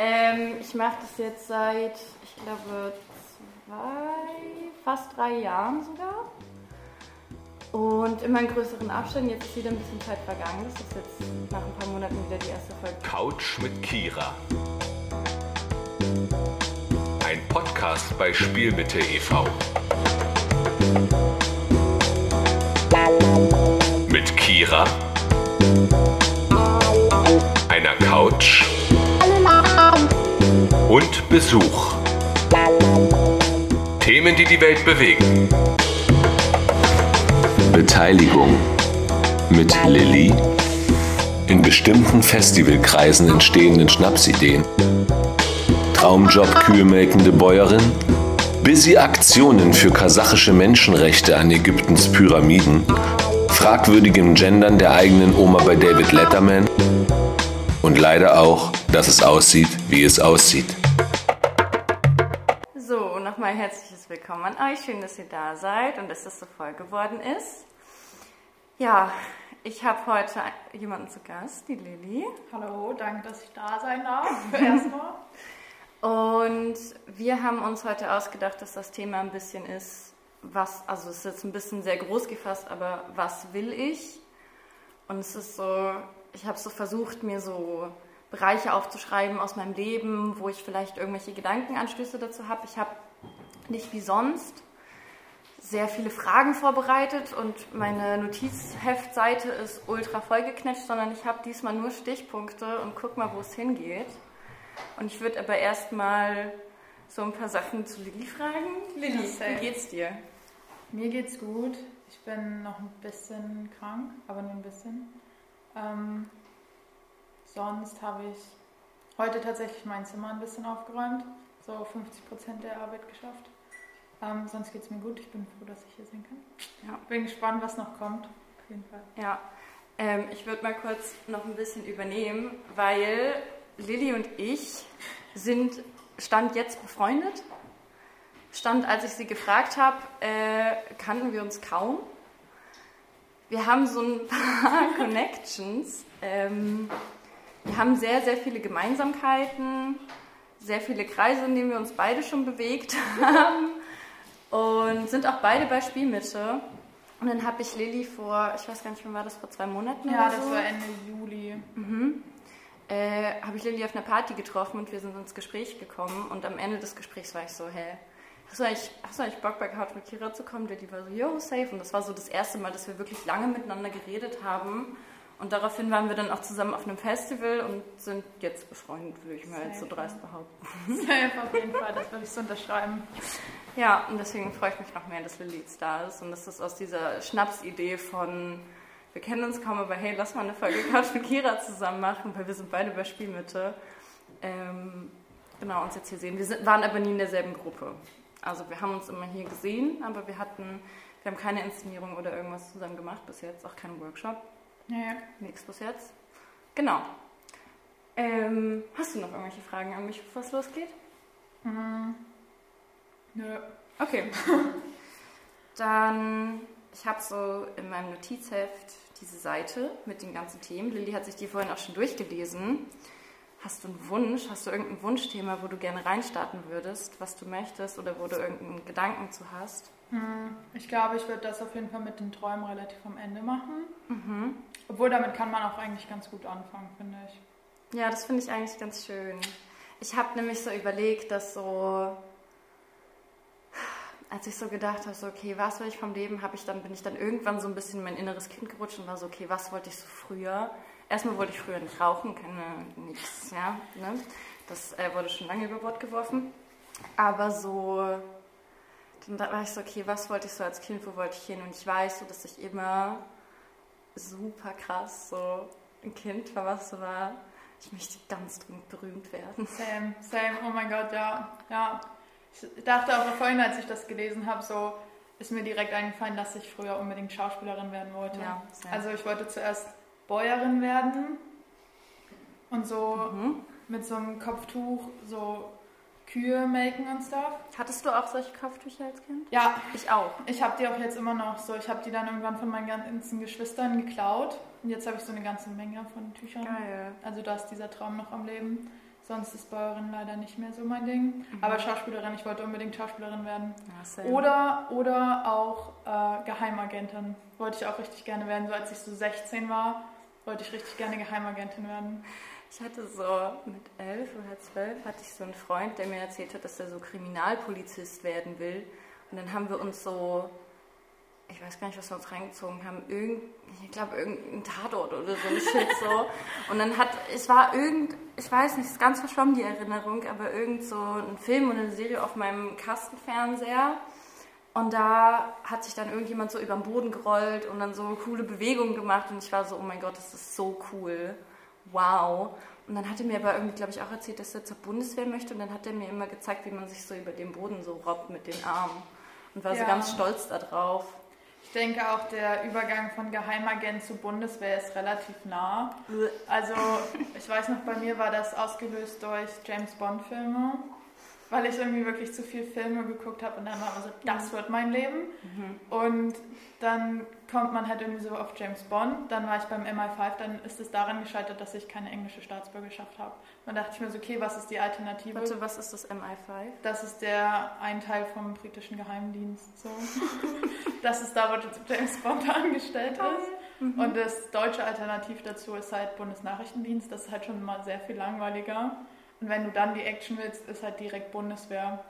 Ähm, ich mache das jetzt seit, ich glaube, zwei, fast drei Jahren sogar. Und immer in größeren Abständen. Jetzt ist wieder ein bisschen Zeit vergangen. Das ist jetzt nach ein paar Monaten wieder die erste Folge. Couch mit Kira. Ein Podcast bei Spielmitte e.V. Mit Kira, einer Couch und Besuch. Themen, die die Welt bewegen. Beteiligung mit Lilly, in bestimmten Festivalkreisen entstehenden Schnapsideen, Traumjob kühlmelkende Bäuerin, busy Aktionen für kasachische Menschenrechte an Ägyptens Pyramiden, fragwürdigem Gendern der eigenen Oma bei David Letterman und leider auch, dass es aussieht, wie es aussieht. Nochmal herzliches Willkommen an euch. Schön, dass ihr da seid und dass das so voll geworden ist. Ja, ich habe heute jemanden zu Gast, die Lilly. Hallo, danke, dass ich da sein darf. Erstmal. Und wir haben uns heute ausgedacht, dass das Thema ein bisschen ist, was, also es ist jetzt ein bisschen sehr groß gefasst, aber was will ich? Und es ist so, ich habe so versucht, mir so Bereiche aufzuschreiben aus meinem Leben, wo ich vielleicht irgendwelche Gedankenanstöße dazu habe. Ich habe nicht wie sonst sehr viele Fragen vorbereitet und meine Notizheftseite ist ultra vollgeknetscht, sondern ich habe diesmal nur Stichpunkte und guck mal, wo es hingeht. Und ich würde aber erstmal so ein paar Sachen zu Lilly fragen. Lilly, wie geht's dir? Mir geht's gut. Ich bin noch ein bisschen krank, aber nur ein bisschen. Ähm, sonst habe ich heute tatsächlich mein Zimmer ein bisschen aufgeräumt. So 50 Prozent der Arbeit geschafft. Ähm, sonst geht es mir gut. Ich bin froh, dass ich hier sein kann. Ja. Bin gespannt, was noch kommt. Auf jeden Fall. Ja. Ähm, ich würde mal kurz noch ein bisschen übernehmen, weil Lilly und ich sind Stand jetzt befreundet. Stand, als ich sie gefragt habe, äh, kannten wir uns kaum. Wir haben so ein paar Connections. Ähm, wir haben sehr, sehr viele Gemeinsamkeiten, sehr viele Kreise, in denen wir uns beide schon bewegt haben und sind auch beide bei Spielmitte. Und dann habe ich Lilly vor, ich weiß gar nicht, wann war das, vor zwei Monaten Ja, oder so? das war Ende Juli. Mhm. Äh, habe ich Lilly auf einer Party getroffen und wir sind ins Gespräch gekommen. Und am Ende des Gesprächs war ich so, hä, hast du eigentlich, hast du eigentlich Bock bei Couch mit Kira zu kommen? Lilly war so, yo, safe. Und das war so das erste Mal, dass wir wirklich lange miteinander geredet haben. Und daraufhin waren wir dann auch zusammen auf einem Festival und sind jetzt befreundet, würde ich mal jetzt so dreist behaupten. Safe auf jeden Fall, das würde ich so unterschreiben. Ja, und deswegen freue ich mich noch mehr, dass Lilly jetzt da ist und dass das aus dieser Schnapsidee von wir kennen uns kaum, aber hey, lass mal eine Folge Couch mit Kira zusammen machen, weil wir sind beide bei Spielmitte. Ähm, genau, uns jetzt hier sehen. Wir sind, waren aber nie in derselben Gruppe. Also wir haben uns immer hier gesehen, aber wir hatten, wir haben keine Inszenierung oder irgendwas zusammen gemacht bis jetzt, auch keinen Workshop. Ja, ja. Nichts bis jetzt. Genau. Ähm, hast du noch irgendwelche Fragen an mich, bevor es losgeht? Mhm. Nö. Okay. Dann, ich habe so in meinem Notizheft diese Seite mit den ganzen Themen. Lilly hat sich die vorhin auch schon durchgelesen. Hast du einen Wunsch? Hast du irgendein Wunschthema, wo du gerne reinstarten würdest, was du möchtest oder wo du irgendeinen Gedanken zu hast? Hm, Ich glaube, ich würde das auf jeden Fall mit den Träumen relativ am Ende machen. Mhm. Obwohl damit kann man auch eigentlich ganz gut anfangen, finde ich. Ja, das finde ich eigentlich ganz schön. Ich habe nämlich so überlegt, dass so, als ich so gedacht habe, so okay, was will ich vom Leben, ich dann bin ich dann irgendwann so ein bisschen in mein inneres Kind gerutscht und war so okay, was wollte ich so früher? Erstmal wollte ich früher nicht rauchen, keine nichts, ja, ne? Das äh, wurde schon lange über Bord geworfen. Aber so, dann war ich so okay, was wollte ich so als Kind, wo wollte ich hin? Und ich weiß so, dass ich immer super krass so ein Kind war, was so war. Ich möchte ganz dringend berühmt werden. Same, same, oh mein Gott, ja. ja. Ich dachte auch vorhin, als ich das gelesen habe, so ist mir direkt eingefallen, dass ich früher unbedingt Schauspielerin werden wollte. Ja, same. also ich wollte zuerst Bäuerin werden und so Mhm. mit so einem Kopftuch so Kühe melken und stuff. Hattest du auch solche Kopftücher als Kind? Ja, Ich auch. ich habe die auch jetzt immer noch so. Ich habe die dann irgendwann von meinen ganzen Geschwistern geklaut und jetzt habe ich so eine ganze Menge von Tüchern. Geil. Also da ist dieser Traum noch am Leben. Sonst ist Bäuerin leider nicht mehr so mein Ding. Aber Schauspielerin, ich wollte unbedingt Schauspielerin werden. Ja. Oder, oder auch äh, Geheimagentin. Wollte ich auch richtig gerne werden. So als ich so 16 war, wollte ich richtig gerne Geheimagentin werden. Ich hatte so mit elf oder zwölf hatte ich so einen Freund, der mir erzählt hat, dass er so Kriminalpolizist werden will. Und dann haben wir uns so, ich weiß gar nicht, was wir uns reingezogen haben, irgend, ich glaube irgendein Tatort oder so ein Shit so. Und dann hat, es war irgend, ich weiß nicht, ist ganz verschwommen die Erinnerung, aber irgend so ein Film oder eine Serie auf meinem Kastenfernseher. Und da hat sich dann irgendjemand so über den Boden gerollt und dann so coole Bewegungen gemacht und ich war so, oh mein Gott, das ist so cool. Wow. Und dann hat er mir aber irgendwie, glaube ich, auch erzählt, dass er zur Bundeswehr möchte und dann hat er mir immer gezeigt, wie man sich so über den Boden so robbt mit den Armen. Und war so Ja. ganz stolz darauf. Ich denke auch, der Übergang von Geheimagent zu Bundeswehr ist relativ nah. Also, ich weiß noch, bei mir war das ausgelöst durch James Bond-Filme, weil ich irgendwie wirklich zu viel Filme geguckt habe und dann war man so, das wird mein Leben. Und dann kommt man halt irgendwie so auf James Bond, dann war ich beim MI5, dann ist es daran gescheitert, dass ich keine englische Staatsbürgerschaft habe. Dann dachte ich mir so, okay, was ist die Alternative? Warte, was ist das MI5? Das ist der ein Teil vom britischen Geheimdienst. So. das ist da, wo James Bond angestellt ist. Und das deutsche Alternativ dazu ist halt Bundesnachrichtendienst. Das ist halt schon mal sehr viel langweiliger. Und wenn du dann die Action willst, ist halt direkt Bundeswehr.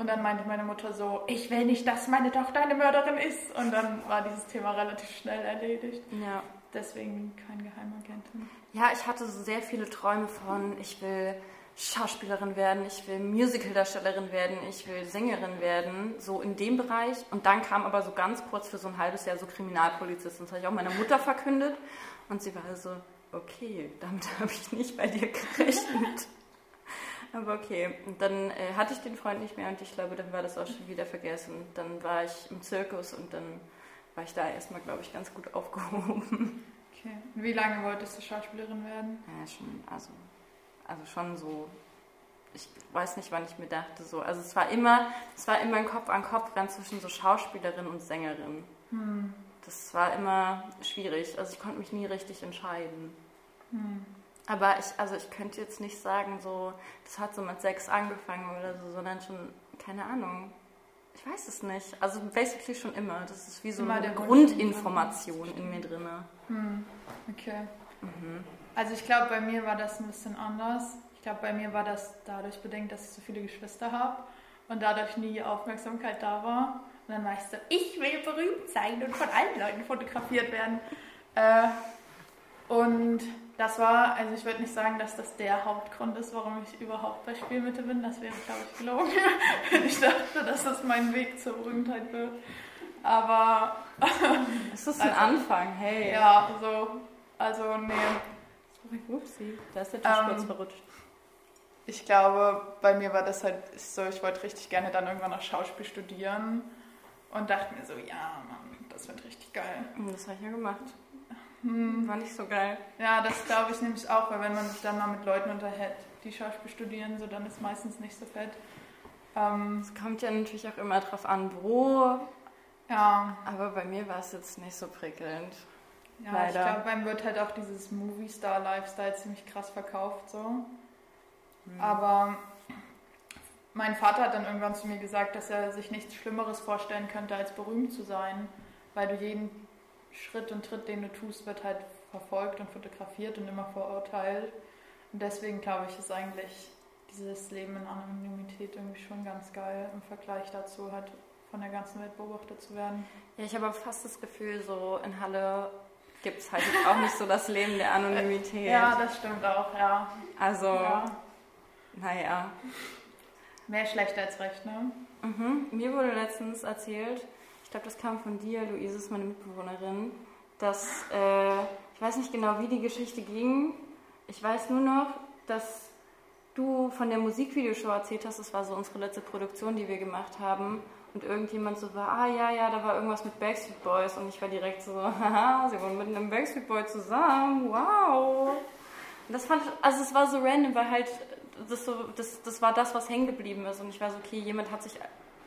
Und dann meinte meine Mutter so, ich will nicht, dass meine Tochter eine Mörderin ist. Und dann war dieses Thema relativ schnell erledigt. Ja. Deswegen kein Geheimagentin. Ja, ich hatte so sehr viele Träume von, ich will Schauspielerin werden, ich will Musicaldarstellerin werden, ich will Sängerin werden, so in dem Bereich. Und dann kam aber so ganz kurz für so ein halbes Jahr so Kriminalpolizist. Und das habe ich auch meiner Mutter verkündet. Und sie war so, okay, damit habe ich nicht bei dir gerechnet. Aber okay, und dann äh, hatte ich den Freund nicht mehr und ich glaube, dann war das auch schon wieder vergessen. Dann war ich im Zirkus und dann war ich da erstmal, glaube ich, ganz gut aufgehoben. Okay. Wie lange wolltest du Schauspielerin werden? Ja, schon, also, also schon so. Ich weiß nicht, wann ich mir dachte, so. Also es war immer, es war immer ein Kopf an Kopf rennen zwischen so Schauspielerin und Sängerin. Hm. Das war immer schwierig. Also ich konnte mich nie richtig entscheiden. Hm. Aber ich, also ich könnte jetzt nicht sagen, so, das hat so mit sechs angefangen oder so, sondern schon, keine Ahnung. Ich weiß es nicht. Also basically schon immer. Das ist wie so Immer eine Grundinformation in mir drin. Hm. Okay. Mhm. Also ich glaube, bei mir war das ein bisschen anders. Ich glaube, bei mir war das dadurch bedingt, dass ich so viele Geschwister habe und dadurch nie Aufmerksamkeit da war. Und dann war ich so, ich will berühmt sein und von allen Leuten fotografiert werden. Äh, und das war, also ich würde nicht sagen, dass das der Hauptgrund ist, warum ich überhaupt bei Spielmitte bin. Das wäre, glaube ich, gelogen, wenn ich dachte, dass das mein Weg zur Berühmtheit wird. Aber Es ist ein Also, Anfang, hey. ja, so, also nee. Sorry, upsie. Da ist der Tisch Ähm, kurz verrutscht. Ich glaube, bei mir war das halt so, ich wollte richtig gerne dann irgendwann noch Schauspiel studieren und dachte mir so, ja, Mann, das wird richtig geil. Hm, Das habe ich ja gemacht. Hm. War nicht so geil. Ja, das glaube ich nämlich auch, weil wenn man sich dann mal mit Leuten unterhält, die Schauspiel studieren, so dann ist meistens nicht so fett. Ähm, Es kommt ja natürlich auch immer drauf an, wo. ja, Aber bei mir war es jetzt nicht so prickelnd. ja Leider. ich glaube, beim wird halt auch dieses Movie-Star-Lifestyle ziemlich krass verkauft so. Aber mein Vater hat dann irgendwann zu mir gesagt, dass er sich nichts Schlimmeres vorstellen könnte, als berühmt zu sein, weil du jeden Schritt und Tritt, den du tust, wird halt verfolgt und fotografiert und immer verurteilt. Und deswegen glaube ich, ist eigentlich dieses Leben in Anonymität irgendwie schon ganz geil im Vergleich dazu, halt von der ganzen Welt beobachtet zu werden. Ja, ich habe aber fast das Gefühl, so in Halle gibt es halt auch nicht so das Leben der Anonymität. Ja, das stimmt auch, ja. Also, ja. naja. Mehr schlecht als recht, ne? Mhm. Mir wurde letztens erzählt, ich glaube, das kam von dir, Luise ist meine Mitbewohnerin, dass, äh, ich weiß nicht genau, wie die Geschichte ging. Ich weiß nur noch, dass du von der Musikvideoshow erzählt hast, das war so unsere letzte Produktion, die wir gemacht haben. Und irgendjemand so war, ah ja, ja, da war irgendwas mit Backstreet Boys. Und ich war direkt so, haha, sie waren mit einem Backstreet Boy zusammen, wow. Und das fand ich, also es war so random, weil halt das, so, das, das war das, was hängen geblieben ist. Und ich war so, okay, jemand hat sich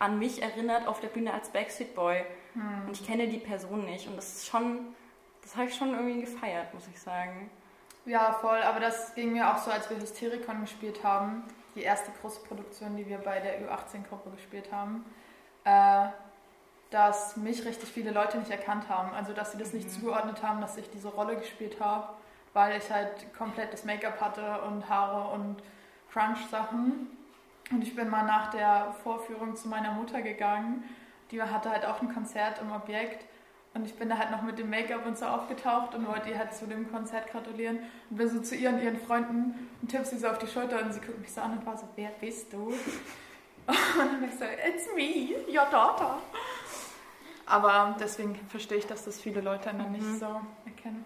an mich erinnert auf der Bühne als Backstreet Boy. Und ich kenne die Person nicht. Und das ist schon, das habe ich schon irgendwie gefeiert, muss ich sagen. Ja, voll, aber das ging mir auch so, als wir Hysterikon gespielt haben, die erste große Produktion, die wir bei der Ü18-Gruppe gespielt haben, äh, dass mich richtig viele Leute nicht erkannt haben. Also, dass sie das nicht zugeordnet haben, dass ich diese Rolle gespielt habe, weil ich halt komplettes Make-up hatte und Haare und Crunch-Sachen. Und ich bin mal nach der Vorführung zu meiner Mutter gegangen. Die hatte halt auch ein Konzert im Objekt. Und ich bin da halt noch mit dem Make-up und so aufgetaucht und wollte ihr halt zu dem Konzert gratulieren. Und bin so zu ihr und ihren Freunden und tipp sie so auf die Schulter und sie guckt mich so an und war so, wer bist du? Und dann bin ich so, it's me, your daughter. Aber deswegen verstehe ich, dass das viele Leute dann nicht Mhm. so erkennen.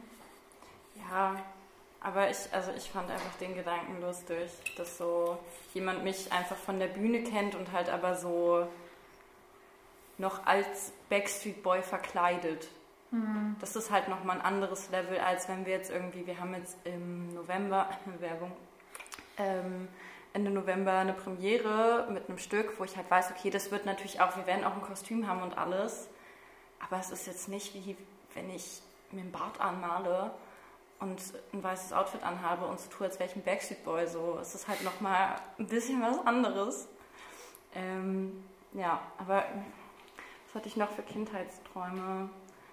Ja, aber ich, also ich fand einfach den Gedanken lustig, dass so jemand mich einfach von der Bühne kennt und halt aber so noch als Backstreet Boy verkleidet. Das ist halt nochmal ein anderes Level, als wenn wir jetzt irgendwie, wir haben jetzt im November, Werbung, ähm, Ende November eine Premiere mit einem Stück, wo ich halt weiß, okay, das wird natürlich auch, wir werden auch ein Kostüm haben und alles. Aber es ist jetzt nicht wie wenn ich mir einen Bart anmale und ein weißes Outfit anhabe und so tue, als wäre ich ein Backstreet Boy. So, ist halt nochmal ein bisschen was anderes. Ähm, ja, aber was hatte ich noch für Kindheitsträume?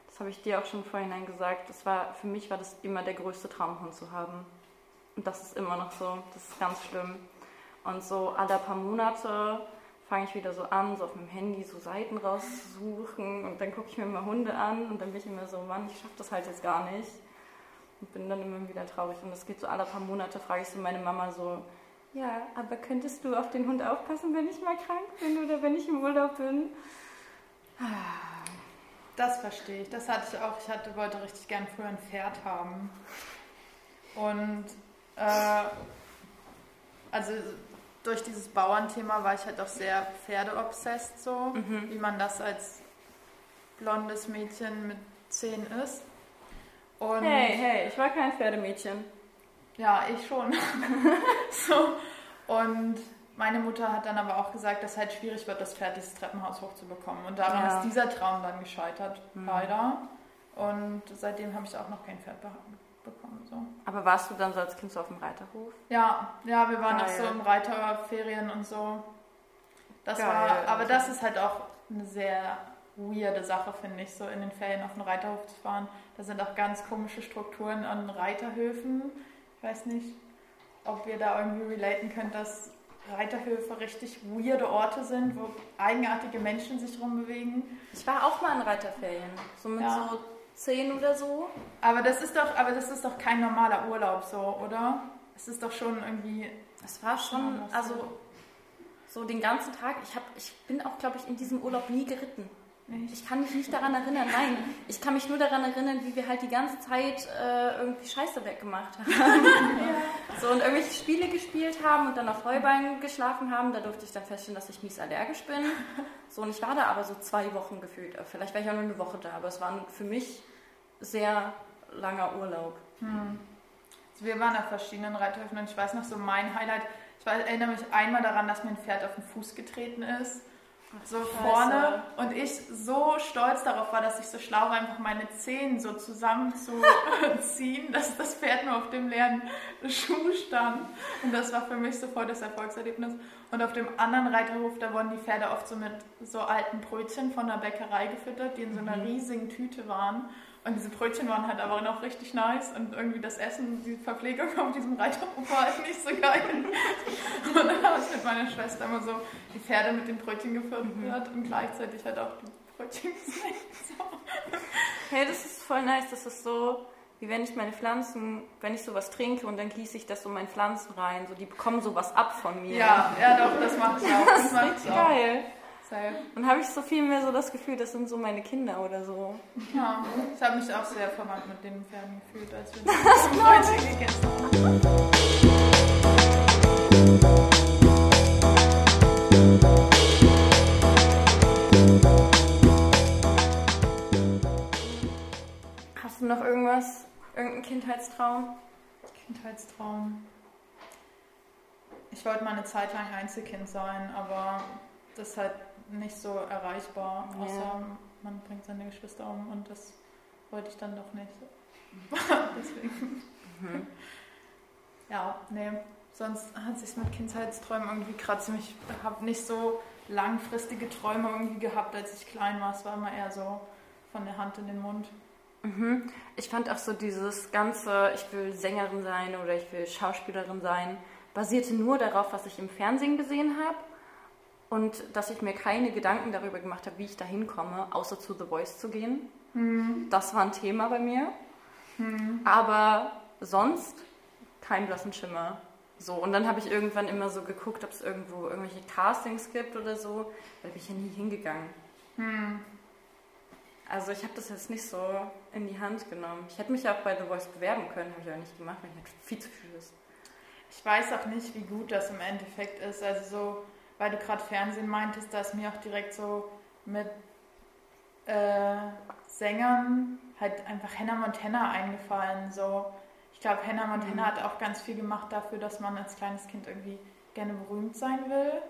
Das habe ich dir auch schon vorhinein gesagt. Das war, für mich war das immer der größte Traumhund zu haben. Und das ist immer noch so. Das ist ganz schlimm. Und so alle paar Monate fange ich wieder so an, so auf meinem Handy so Seiten rauszusuchen und dann gucke ich mir mal Hunde an und dann bin ich immer so, Mann, ich schaffe das halt jetzt gar nicht. Und bin dann immer wieder traurig. Und das geht so alle paar Monate, frage ich so meine Mama so, ja, aber könntest du auf den Hund aufpassen, wenn ich mal krank bin oder wenn ich im Urlaub bin? Das verstehe ich. Das hatte ich auch. Ich hatte, wollte richtig gern früher ein Pferd haben. Und äh, also durch dieses Bauernthema war ich halt auch sehr pferdeobsessed so, Mhm. wie man das als blondes Mädchen mit zehn ist. Und Hey, hey, ich war kein Pferdemädchen. ja, ich schon. so. Und meine Mutter hat dann aber auch gesagt, dass halt schwierig wird, das Pferd dieses Treppenhaus hochzubekommen. Und daran Ja. ist dieser Traum dann gescheitert, Mhm. leider. Und seitdem habe ich auch noch kein Pferd bekommen. So. Aber warst du dann so als Kind so auf dem Reiterhof? Ja, ja, wir waren Geil. so im Reiterferien und so. Das Geil. war, aber das ist halt auch eine sehr weirde Sache, finde ich, so in den Ferien auf den Reiterhof zu fahren. Da sind auch ganz komische Strukturen an Reiterhöfen. Ich weiß nicht, ob ihr da irgendwie relaten könnt, dass Reiterhöfe richtig weirde Orte sind, wo eigenartige Menschen sich rumbewegen. Ich war auch mal in Reiterferien. So mit Ja. so zehn oder so. Aber das ist doch, aber das ist doch kein normaler Urlaub so, oder? Es ist doch schon irgendwie. Es war schon, also so den ganzen Tag. Ich, hab, ich bin auch, glaube ich, in diesem Urlaub nie geritten. Nicht? Ich kann mich nicht daran erinnern, nein. Ich kann mich nur daran erinnern, wie wir halt die ganze Zeit äh, irgendwie Scheiße weggemacht haben. So und irgendwelche Spiele gespielt haben und dann auf Heuballen geschlafen haben. Da durfte ich dann feststellen, dass ich mies allergisch bin. So und ich war da aber so zwei Wochen gefühlt. Vielleicht war ich auch nur eine Woche da, aber es war für mich sehr langer Urlaub. Also wir waren auf verschiedenen Reithöfen und ich weiß noch so mein Highlight. Ich erinnere mich einmal daran, dass mir ein Pferd auf den Fuß getreten ist. So Scheiße. vorne und ich so stolz darauf war, dass ich so schlau war, einfach meine Zehen so zusammenzuziehen, dass das Pferd nur auf dem leeren Schuh stand. Und das war für mich so voll das Erfolgserlebnis. Und auf dem anderen Reiterhof, da wurden die Pferde oft so mit so alten Brötchen von der Bäckerei gefüttert, die in so einer riesigen Tüte waren. Und diese Brötchen waren halt aber noch richtig nice und irgendwie das Essen, die Verpflegung auf diesem Reiterhof war halt nicht so geil. Und dann habe ich mit meiner Schwester immer so die Pferde mit den Brötchen gefüttert und gleichzeitig halt auch die Brötchen gesnackt. So. Hey, das ist voll nice. Das ist so, wie wenn ich meine Pflanzen, wenn ich sowas trinke und dann gieße ich das so in meine Pflanzen rein. So, die bekommen sowas ab von mir. Ja, ja doch, das macht ich auch. Das macht Richtig ich auch. geil. Dann habe ich so viel mehr so das Gefühl, das sind so meine Kinder oder so. Ja, ich habe mich auch sehr verwandt mit den Pferden gefühlt, als wir die Brötchen gegessen haben. Du noch irgendwas, irgendeinen Kindheitstraum? Kindheitstraum. Ich wollte mal eine Zeit lang Einzelkind sein, aber das ist halt nicht so erreichbar, Ja. außer man bringt seine Geschwister um und das wollte ich dann doch nicht. Deswegen. Mhm. ja, nee. Sonst hat sich mit Kindheitsträumen irgendwie gerade ziemlich. Ich habe nicht so langfristige Träume irgendwie gehabt, als ich klein war. Es war immer eher so von der Hand in den Mund. Mhm. Ich fand auch so dieses ganze, ich will Sängerin sein oder ich will Schauspielerin sein, basierte nur darauf, was ich im Fernsehen gesehen habe und dass ich mir keine Gedanken darüber gemacht habe, wie ich da hinkomme, außer zu The Voice zu gehen. Mhm. Das war ein Thema bei mir. Mhm. Aber sonst kein blassen Schimmer. So, und dann habe ich irgendwann immer so geguckt, ob es irgendwo irgendwelche Castings gibt oder so. Da bin ich ja nie hingegangen. Mhm. Also ich habe das jetzt nicht so in die Hand genommen. Ich hätte mich auch bei The Voice bewerben können, habe ich aber nicht gemacht, weil ich halt viel zu viel ist. Ich weiß auch nicht, wie gut das im Endeffekt ist. Also so, weil du gerade Fernsehen meintest, da ist mir auch direkt so mit äh, Sängern halt einfach Hannah Montana eingefallen. So, ich glaube, Hannah Montana mhm. hat auch ganz viel gemacht dafür, dass man als kleines Kind irgendwie gerne berühmt sein will.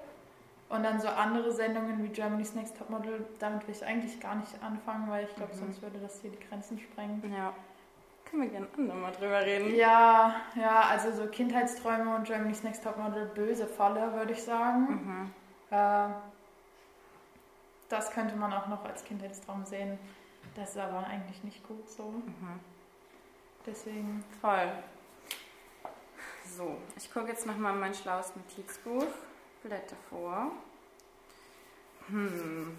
Und dann so andere Sendungen wie Germany's Next Topmodel, damit will ich eigentlich gar nicht anfangen, weil ich glaube, mhm. sonst würde das hier die Grenzen sprengen. Ja. Können wir gerne nochmal drüber reden. Ja, ja, also so Kindheitsträume und Germany's Next Topmodel, böse Falle, würde ich sagen. Mhm. Äh, das könnte man auch noch als Kindheitstraum sehen. Das ist aber eigentlich nicht gut so. Mhm. Deswegen. Voll. So, ich gucke jetzt nochmal mein schlaues Notizbuch. Blätter vor. Hm.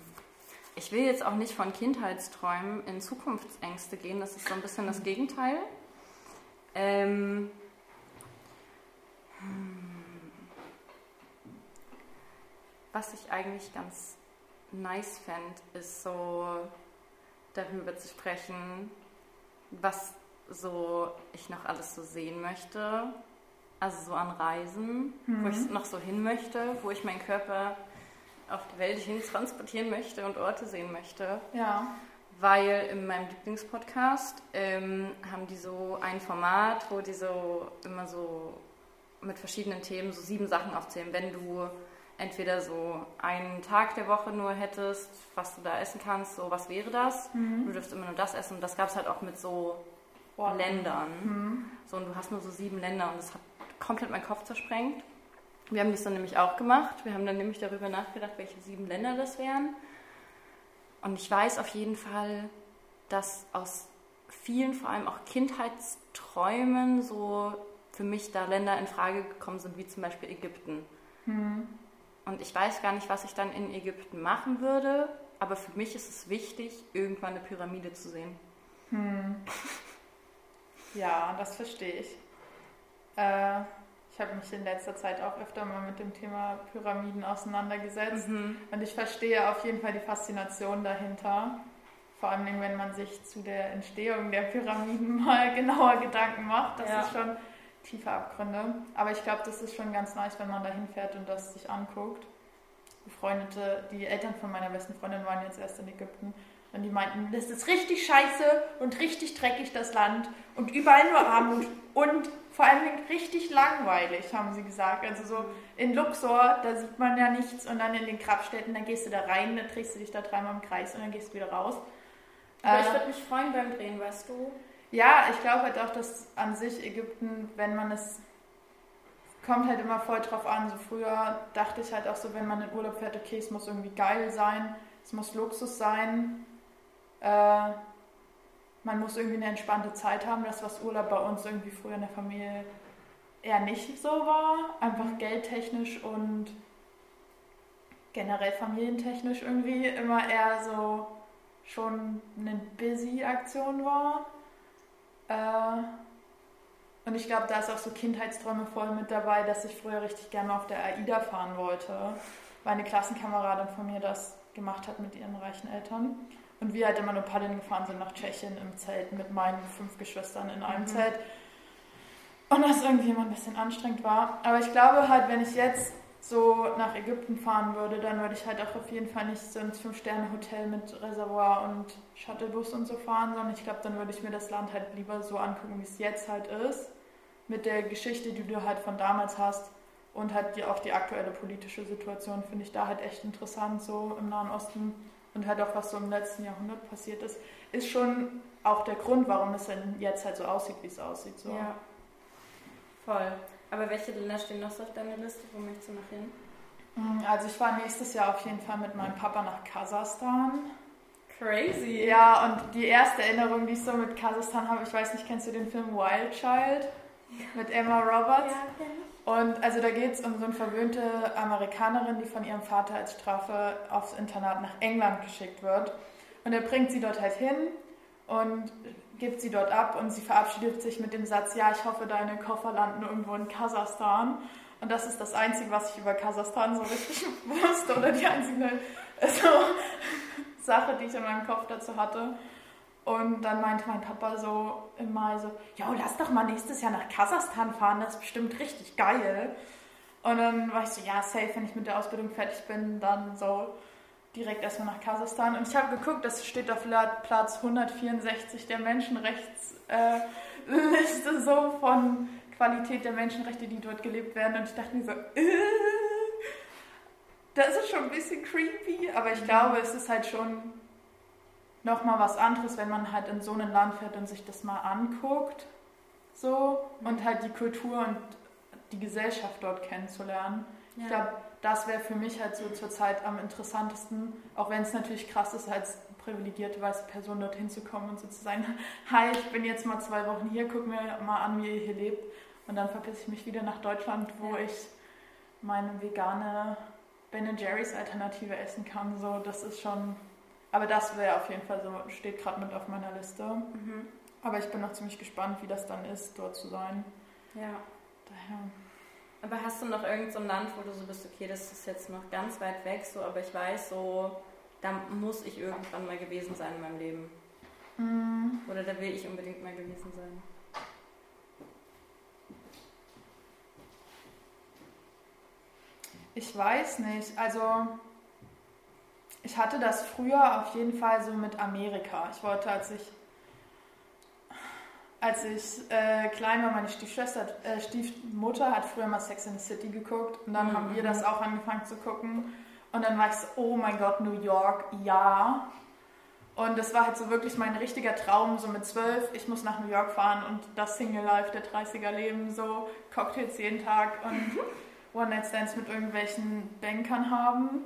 Ich will jetzt auch nicht von Kindheitsträumen in Zukunftsängste gehen, das ist so ein bisschen das Gegenteil. Ähm, hm. Was ich eigentlich ganz nice fände, ist so darüber zu sprechen, was so ich noch alles so sehen möchte also so an Reisen, mhm. wo ich noch so hin möchte, wo ich meinen Körper auf die Welt hin transportieren möchte und Orte sehen möchte. Ja. Weil in meinem Lieblingspodcast ähm, haben die so ein Format, wo die so immer so mit verschiedenen Themen so sieben Sachen aufzählen. Wenn du entweder so einen Tag der Woche nur hättest, was du da essen kannst, so was wäre das? Mhm. Du dürfst immer nur das essen. Und das gab es halt auch mit so Ländern. Mhm. So, und du hast nur so sieben Länder und es hat komplett meinen Kopf zersprengt. Wir haben das dann nämlich auch gemacht. Wir haben dann nämlich darüber nachgedacht, welche sieben Länder das wären. Und ich weiß auf jeden Fall, dass aus vielen, vor allem auch Kindheitsträumen, so für mich da Länder in Frage gekommen sind, wie zum Beispiel Ägypten. Mhm. Und ich weiß gar nicht, was ich dann in Ägypten machen würde, aber für mich ist es wichtig, irgendwann eine Pyramide zu sehen. Hm. Ja, das verstehe ich. Äh, ich habe mich in letzter Zeit auch öfter mal mit dem Thema Pyramiden auseinandergesetzt mhm. und ich verstehe auf jeden Fall die Faszination dahinter. Vor allem, wenn man sich zu der Entstehung der Pyramiden mal genauer Gedanken macht. Das ja. ist schon tiefe Abgründe. Aber ich glaube, das ist schon ganz nice, wenn man da hinfährt und das sich anguckt. Befreundete, die Eltern von meiner besten Freundin waren jetzt erst in Ägypten und die meinten, das ist richtig scheiße und richtig dreckig, das Land. Und überall nur Armut. Und vor allem richtig langweilig, haben sie gesagt. Also so in Luxor, da sieht man ja nichts. Und dann in den Grabstätten, dann gehst du da rein, dann drehst du dich da dreimal im Kreis und dann gehst du wieder raus. Aber äh, ich würde mich freuen beim Drehen, weißt du? Ja, ich glaube halt auch, dass an sich Ägypten, wenn man es kommt halt immer voll drauf an. So früher dachte ich halt auch so, wenn man in Urlaub fährt, okay, es muss irgendwie geil sein, es muss Luxus sein. Äh, man muss irgendwie eine entspannte Zeit haben. Das, was Urlaub bei uns irgendwie früher in der Familie eher nicht so war. Einfach geldtechnisch und generell familientechnisch irgendwie immer eher so schon eine busy-Aktion war. Äh, und ich glaube, da ist auch so Kindheitsträume voll mit dabei, dass ich früher richtig gerne auf der AIDA fahren wollte, weil eine Klassenkameradin von mir das gemacht hat mit ihren reichen Eltern. Und wir halt immer nur paddeln gefahren sind nach Tschechien im Zelt mit meinen fünf Geschwistern in einem mhm. Zelt. Und das irgendwie immer ein bisschen anstrengend war. Aber ich glaube halt, wenn ich jetzt so nach Ägypten fahren würde, dann würde ich halt auch auf jeden Fall nicht so ins Fünf-Sterne-Hotel mit Reservoir und Shuttlebus und so fahren, sondern ich glaube, dann würde ich mir das Land halt lieber so angucken, wie es jetzt halt ist. Mit der Geschichte, die du halt von damals hast und halt die, auch die aktuelle politische Situation finde ich da halt echt interessant, so im Nahen Osten und halt auch was so im letzten Jahrhundert passiert ist, ist schon auch der Grund, warum es denn jetzt halt so aussieht, wie es aussieht. So. Ja, Voll. Aber welche Länder stehen noch so auf deiner Liste? Wo möchtest du noch hin? Mm, Also ich war nächstes Jahr auf jeden Fall mit meinem Papa nach Kasachstan. Crazy. Ja, und die erste Erinnerung, die ich so mit Kasachstan habe, ich weiß nicht, kennst du den Film Wild Child mit Emma Roberts? Und also da geht es um so eine verwöhnte Amerikanerin, die von ihrem Vater als Strafe aufs Internat nach England geschickt wird. Und er bringt sie dort halt hin und gibt sie dort ab und sie verabschiedet sich mit dem Satz, ja, ich hoffe, deine Koffer landen irgendwo in Kasachstan. Und das ist das Einzige, was ich über Kasachstan so richtig wusste oder die einzige also, Sache, die ich in meinem Kopf dazu hatte. Und dann meinte mein Papa so im Mai so, ja, lass doch mal nächstes Jahr nach Kasachstan fahren, das ist bestimmt richtig geil. Und dann war ich so, ja, safe, wenn ich mit der Ausbildung fertig bin, dann so direkt erstmal nach Kasachstan. Und ich habe geguckt, das steht auf La- Platz 164 der Menschenrechtsliste äh, so von Qualität der Menschenrechte, die dort gelebt werden. Und ich dachte mir so, äh, das ist schon ein bisschen creepy, aber ich glaube, es ist halt schon nochmal was anderes, wenn man halt in so ein Land fährt und sich das mal anguckt. So, und halt die Kultur und die Gesellschaft dort kennenzulernen. Ich Ja. glaube, das wäre für mich halt so zurzeit am interessantesten, auch wenn es natürlich krass ist, als privilegierte weiße Person dorthin zu kommen und so zu sagen, hi, ich bin jetzt mal zwei Wochen hier, guck mir mal an, wie ihr hier lebt. Und dann verpisse ich mich wieder nach Deutschland, wo Ja. ich meine vegane Ben Jerry's Alternative essen kann. So, das ist schon. Aber das wäre auf jeden Fall so, steht gerade mit auf meiner Liste. Mhm. Aber ich bin noch ziemlich gespannt, wie das dann ist, dort zu sein. Ja. Daher. Aber hast du noch irgendein so Land, wo du so bist, okay, das ist jetzt noch ganz weit weg, so, aber ich weiß so, da muss ich irgendwann mal gewesen sein in meinem Leben. Mm, Oder da will ich unbedingt mal gewesen sein. Ich weiß nicht. Also, ich hatte das früher auf jeden Fall so mit Amerika. Ich wollte, als ich, als ich äh, klein war, meine Stiefschwester, äh, Stiefmutter hat früher mal Sex in the City geguckt und dann Mhm. haben wir das auch angefangen zu gucken. Und dann war ich so, oh mein Gott, New York, ja. Und das war halt so wirklich mein richtiger Traum, so mit zwölf, ich muss nach New York fahren und das Single Life der 30er Leben, so Cocktails jeden Tag und One-Night-Stands mit irgendwelchen Bankern haben.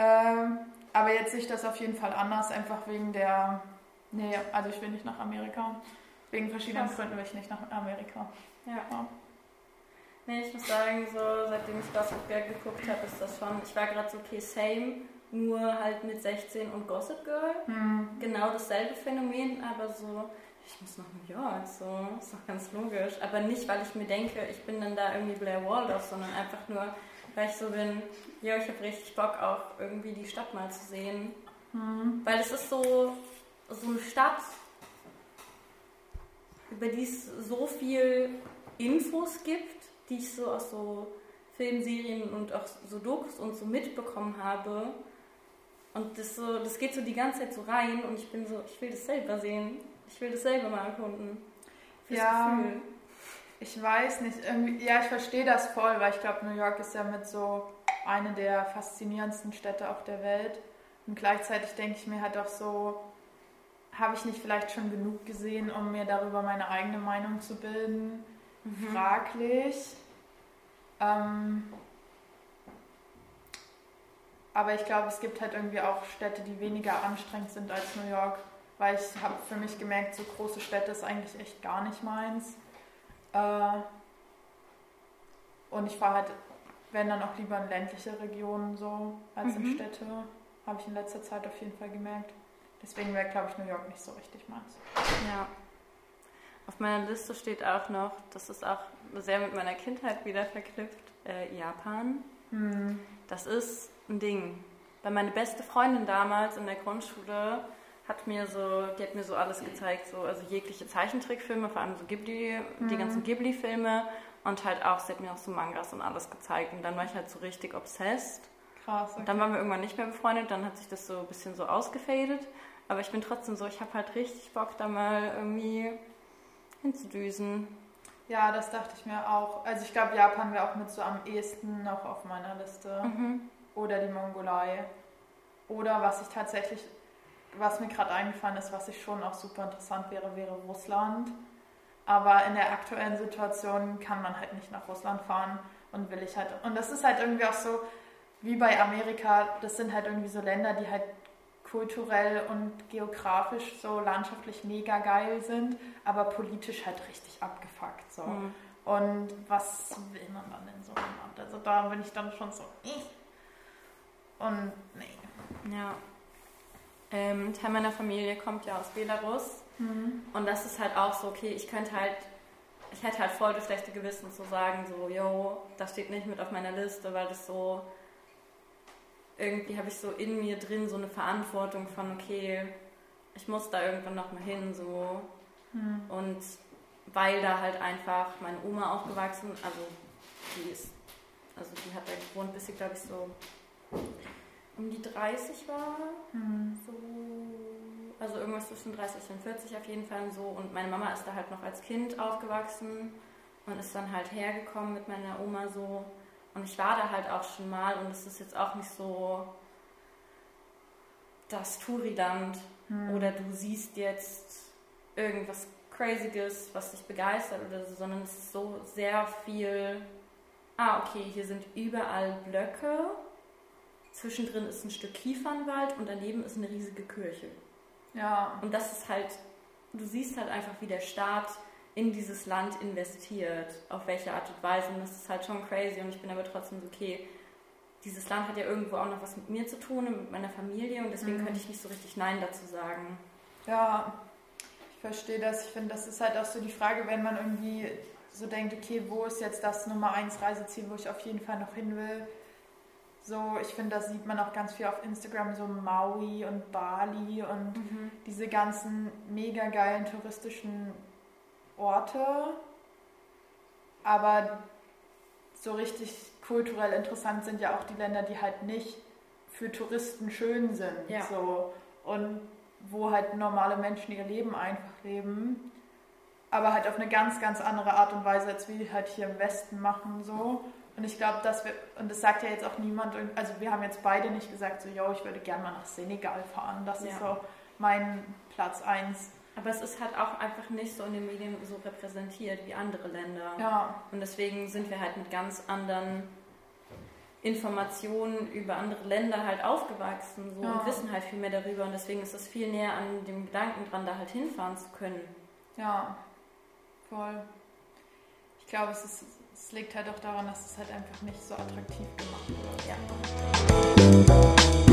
Ähm, aber jetzt sehe ich das auf jeden Fall anders, einfach wegen der. Nee, also ich will nicht nach Amerika. Wegen verschiedenen Krass. Gründen will ich nicht nach Amerika. Ja. Ja. Nee, ich muss sagen, so seitdem ich Gossip Girl geguckt habe, ist das schon. Ich war gerade so, okay, same, nur halt mit 16 und Gossip Girl. Hm. Genau dasselbe Phänomen, aber so, ich muss nach New York, so, ist doch ganz logisch. Aber nicht, weil ich mir denke, ich bin dann da irgendwie Blair Waldorf, sondern einfach nur, weil ich so bin, ja, ich habe richtig Bock auch irgendwie die Stadt mal zu sehen. Hm. Weil es ist so, so eine Stadt, über die es so viel Infos gibt, die ich so aus so Filmserien und auch so Dokus und so mitbekommen habe. Und das, so, das geht so die ganze Zeit so rein und ich bin so, ich will das selber sehen. Ich will das selber mal erkunden. Fürs Ja. Gefühl. Ich weiß nicht, irgendwie, ja, ich verstehe das voll, weil ich glaube, New York ist ja mit so eine der faszinierendsten Städte auf der Welt. Und gleichzeitig denke ich mir halt auch so, habe ich nicht vielleicht schon genug gesehen, um mir darüber meine eigene Meinung zu bilden? Fraglich. Ähm, aber ich glaube, es gibt halt irgendwie auch Städte, die weniger anstrengend sind als New York, weil ich habe für mich gemerkt, so große Städte ist eigentlich echt gar nicht meins. Äh, und ich fahre halt, wenn dann auch lieber in ländliche Regionen so als in Mhm. Städte, habe ich in letzter Zeit auf jeden Fall gemerkt. Deswegen wäre, glaube ich, New York nicht so richtig meins. Ja. Auf meiner Liste steht auch noch, das ist auch sehr mit meiner Kindheit wieder verknüpft, äh, Japan. Hm. Das ist ein Ding. Weil meine beste Freundin damals in der Grundschule hat mir so, die hat mir so alles gezeigt, so also jegliche Zeichentrickfilme, vor allem so Ghibli, die Mhm. ganzen Ghibli-Filme und halt auch, sie hat mir auch so Mangas und alles gezeigt und dann war ich halt so richtig obsessed. Krass. Und dann waren wir irgendwann nicht mehr befreundet, dann hat sich das so ein bisschen so ausgefadet. Aber ich bin trotzdem so, ich habe halt richtig Bock, da mal irgendwie hinzudüsen. Ja, das dachte ich mir auch. Also ich glaube, Japan wäre auch mit so am ehesten noch auf meiner Liste. Mhm. Oder die Mongolei. Oder was ich tatsächlich, was mir gerade eingefallen ist, was ich schon auch super interessant wäre, wäre Russland. Aber in der aktuellen Situation kann man halt nicht nach Russland fahren und will ich halt. Und das ist halt irgendwie auch so, wie bei Amerika, das sind halt irgendwie so Länder, die halt kulturell und geografisch so landschaftlich mega geil sind, aber politisch halt richtig abgefuckt. So. Mhm. Und was will man dann in so einem Land? Also da bin ich dann schon so. Und nee. Ja. Ähm, Teil meiner Familie kommt ja aus Belarus. Mhm. Und das ist halt auch so, okay, ich könnte halt, ich hätte halt voll das schlechte Gewissen zu sagen, so, yo, das steht nicht mit auf meiner Liste, weil das so irgendwie habe ich so in mir drin so eine Verantwortung von, okay, ich muss da irgendwann noch mal hin, so. Hm. Und weil da halt einfach meine Oma aufgewachsen, also die ist, also die hat da gewohnt, bis sie, glaube ich, so um die 30 war. Hm. So, also irgendwas zwischen 30 und 40 auf jeden Fall so. Und meine Mama ist da halt noch als Kind aufgewachsen und ist dann halt hergekommen mit meiner Oma so. Und ich war da halt auch schon mal und es ist jetzt auch nicht so das Touriland hm. oder du siehst jetzt irgendwas Crazyes, was dich begeistert oder so, sondern es ist so sehr viel, ah, okay, hier sind überall Blöcke, zwischendrin ist ein Stück Kiefernwald und daneben ist eine riesige Kirche. Ja. Und das ist halt, du siehst halt einfach, wie der Staat in dieses Land investiert, auf welche Art und Weise. Und das ist halt schon crazy. Und ich bin aber trotzdem so, okay, dieses Land hat ja irgendwo auch noch was mit mir zu tun und mit meiner Familie und deswegen mhm. könnte ich nicht so richtig Nein dazu sagen. Ja, ich verstehe das. Ich finde, das ist halt auch so die Frage, wenn man irgendwie so denkt, okay, wo ist jetzt das Nummer 1 Reiseziel, wo ich auf jeden Fall noch hin will. So, ich finde, das sieht man auch ganz viel auf Instagram, so Maui und Bali und mhm. diese ganzen mega geilen touristischen Orte, aber so richtig kulturell interessant sind ja auch die Länder, die halt nicht für Touristen schön sind. Ja. So. Und wo halt normale Menschen ihr Leben einfach leben. Aber halt auf eine ganz, ganz andere Art und Weise, als wir halt hier im Westen machen. So. Und ich glaube, dass wir, und das sagt ja jetzt auch niemand, also wir haben jetzt beide nicht gesagt, so, yo, ich würde gerne mal nach Senegal fahren. Das ja. ist so mein Platz 1. Aber es ist halt auch einfach nicht so in den Medien so repräsentiert wie andere Länder. Ja. Und deswegen sind wir halt mit ganz anderen Informationen über andere Länder halt aufgewachsen so, ja. und wissen halt viel mehr darüber. Und deswegen ist es viel näher an dem Gedanken dran, da halt hinfahren zu können. Ja, voll. Ich glaube, es, ist, es liegt halt auch daran, dass es halt einfach nicht so attraktiv gemacht wird. Ja.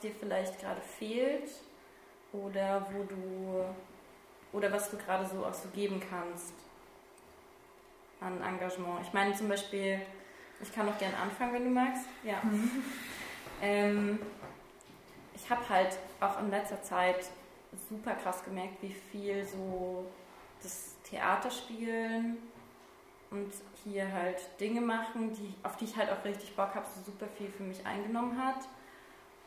Dir vielleicht gerade fehlt oder wo du oder was du gerade so auch so geben kannst an Engagement. Ich meine zum Beispiel, ich kann auch gerne anfangen, wenn du magst. Ja. Mhm. ähm, ich habe halt auch in letzter Zeit super krass gemerkt, wie viel so das Theaterspielen und hier halt Dinge machen, die, auf die ich halt auch richtig Bock habe, so super viel für mich eingenommen hat.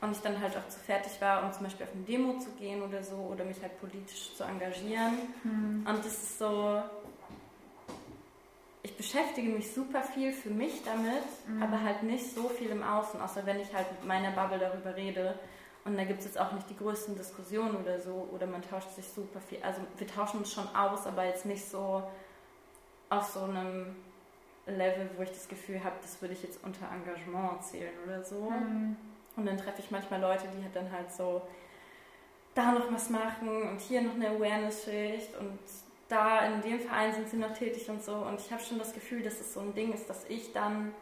Und ich dann halt auch zu fertig war, um zum Beispiel auf eine Demo zu gehen oder so oder mich halt politisch zu engagieren. Mhm. Und das ist so, ich beschäftige mich super viel für mich damit, mhm. aber halt nicht so viel im Außen, außer wenn ich halt mit meiner Bubble darüber rede. Und da gibt es jetzt auch nicht die größten Diskussionen oder so, oder man tauscht sich super viel. Also wir tauschen uns schon aus, aber jetzt nicht so auf so einem Level, wo ich das Gefühl habe, das würde ich jetzt unter Engagement zählen oder so. Mhm. Und dann treffe ich manchmal Leute, die halt dann halt so da noch was machen und hier noch eine Awareness-Schicht und da in dem Verein sind sie noch tätig und so. Und ich habe schon das Gefühl, dass es so ein Ding ist, dass ich dann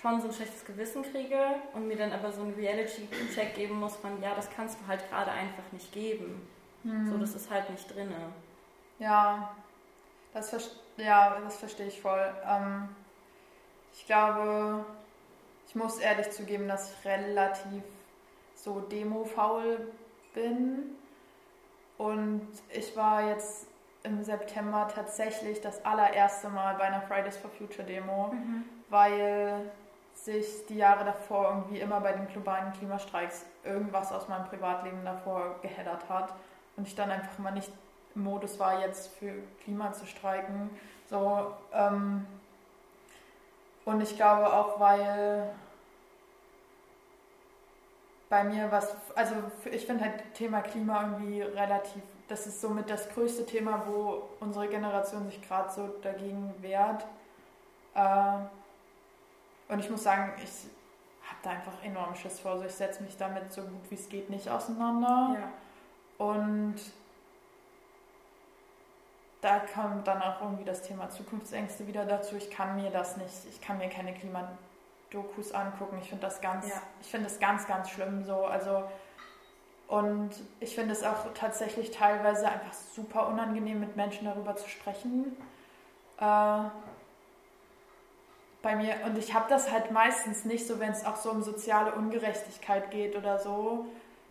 schon so ein schlechtes Gewissen kriege und mir dann aber so einen Reality-Check geben muss von, ja, das kannst du halt gerade einfach nicht geben. Hm. So, das ist halt nicht drin. Ja, das, ja, das verstehe ich voll. Ähm, ich glaube, ich muss ehrlich zugeben, dass ich relativ so demo-faul bin. Und ich war jetzt im September tatsächlich das allererste Mal bei einer Fridays for Future Demo, mhm. weil sich die Jahre davor irgendwie immer bei den globalen Klimastreiks irgendwas aus meinem Privatleben davor geheddert hat und ich dann einfach immer nicht im Modus war, jetzt für Klima zu streiken. So, ähm, und ich glaube auch, weil bei mir was, also ich finde halt Thema Klima irgendwie relativ, das ist somit das größte Thema, wo unsere Generation sich gerade so dagegen wehrt. Äh, und ich muss sagen, ich habe da einfach enorm Schiss vor. Also ich setze mich damit so gut wie es geht nicht auseinander. Ja. Und da kommt dann auch irgendwie das Thema Zukunftsängste wieder dazu. Ich kann mir das nicht, ich kann mir keine Klimadokus angucken. Ich finde das ganz, ja. ich finde das ganz, ganz schlimm so. Also und ich finde es auch tatsächlich teilweise einfach super unangenehm, mit Menschen darüber zu sprechen. Äh, bei mir, und ich habe das halt meistens nicht so, wenn es auch so um soziale Ungerechtigkeit geht oder so,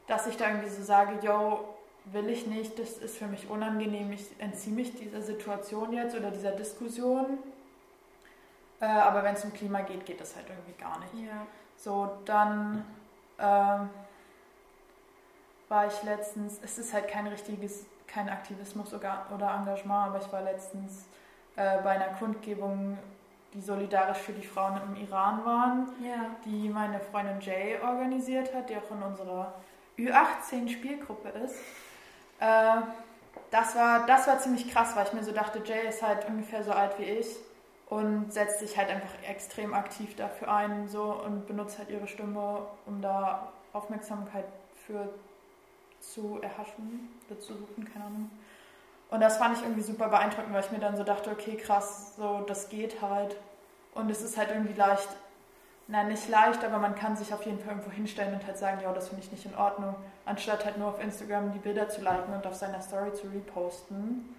dass ich da irgendwie so sage, yo, will ich nicht, das ist für mich unangenehm, ich entziehe mich dieser Situation jetzt oder dieser Diskussion. Äh, aber wenn es um Klima geht, geht das halt irgendwie gar nicht. Ja. So, dann äh, war ich letztens, es ist halt kein richtiges, kein Aktivismus oder, Engagement, aber ich war letztens äh, bei einer Kundgebung, die solidarisch für die Frauen im Iran waren, ja. die meine Freundin Jay organisiert hat, die auch in unserer Ü18-Spielgruppe ist. Äh, das, war, das war ziemlich krass, weil ich mir so dachte, Jay ist halt ungefähr so alt wie ich und setzt sich halt einfach extrem aktiv dafür ein so und benutzt halt ihre Stimme, um da Aufmerksamkeit für zu erhaschen oder zu suchen, keine Ahnung. Und das fand ich irgendwie super beeindruckend, weil ich mir dann so dachte, okay, krass, so das geht halt. Und es ist halt irgendwie leicht na, nicht leicht, aber man kann sich auf jeden Fall irgendwo hinstellen und halt sagen, ja, das finde ich nicht in Ordnung, anstatt halt nur auf Instagram die Bilder zu liken und auf seiner Story zu reposten.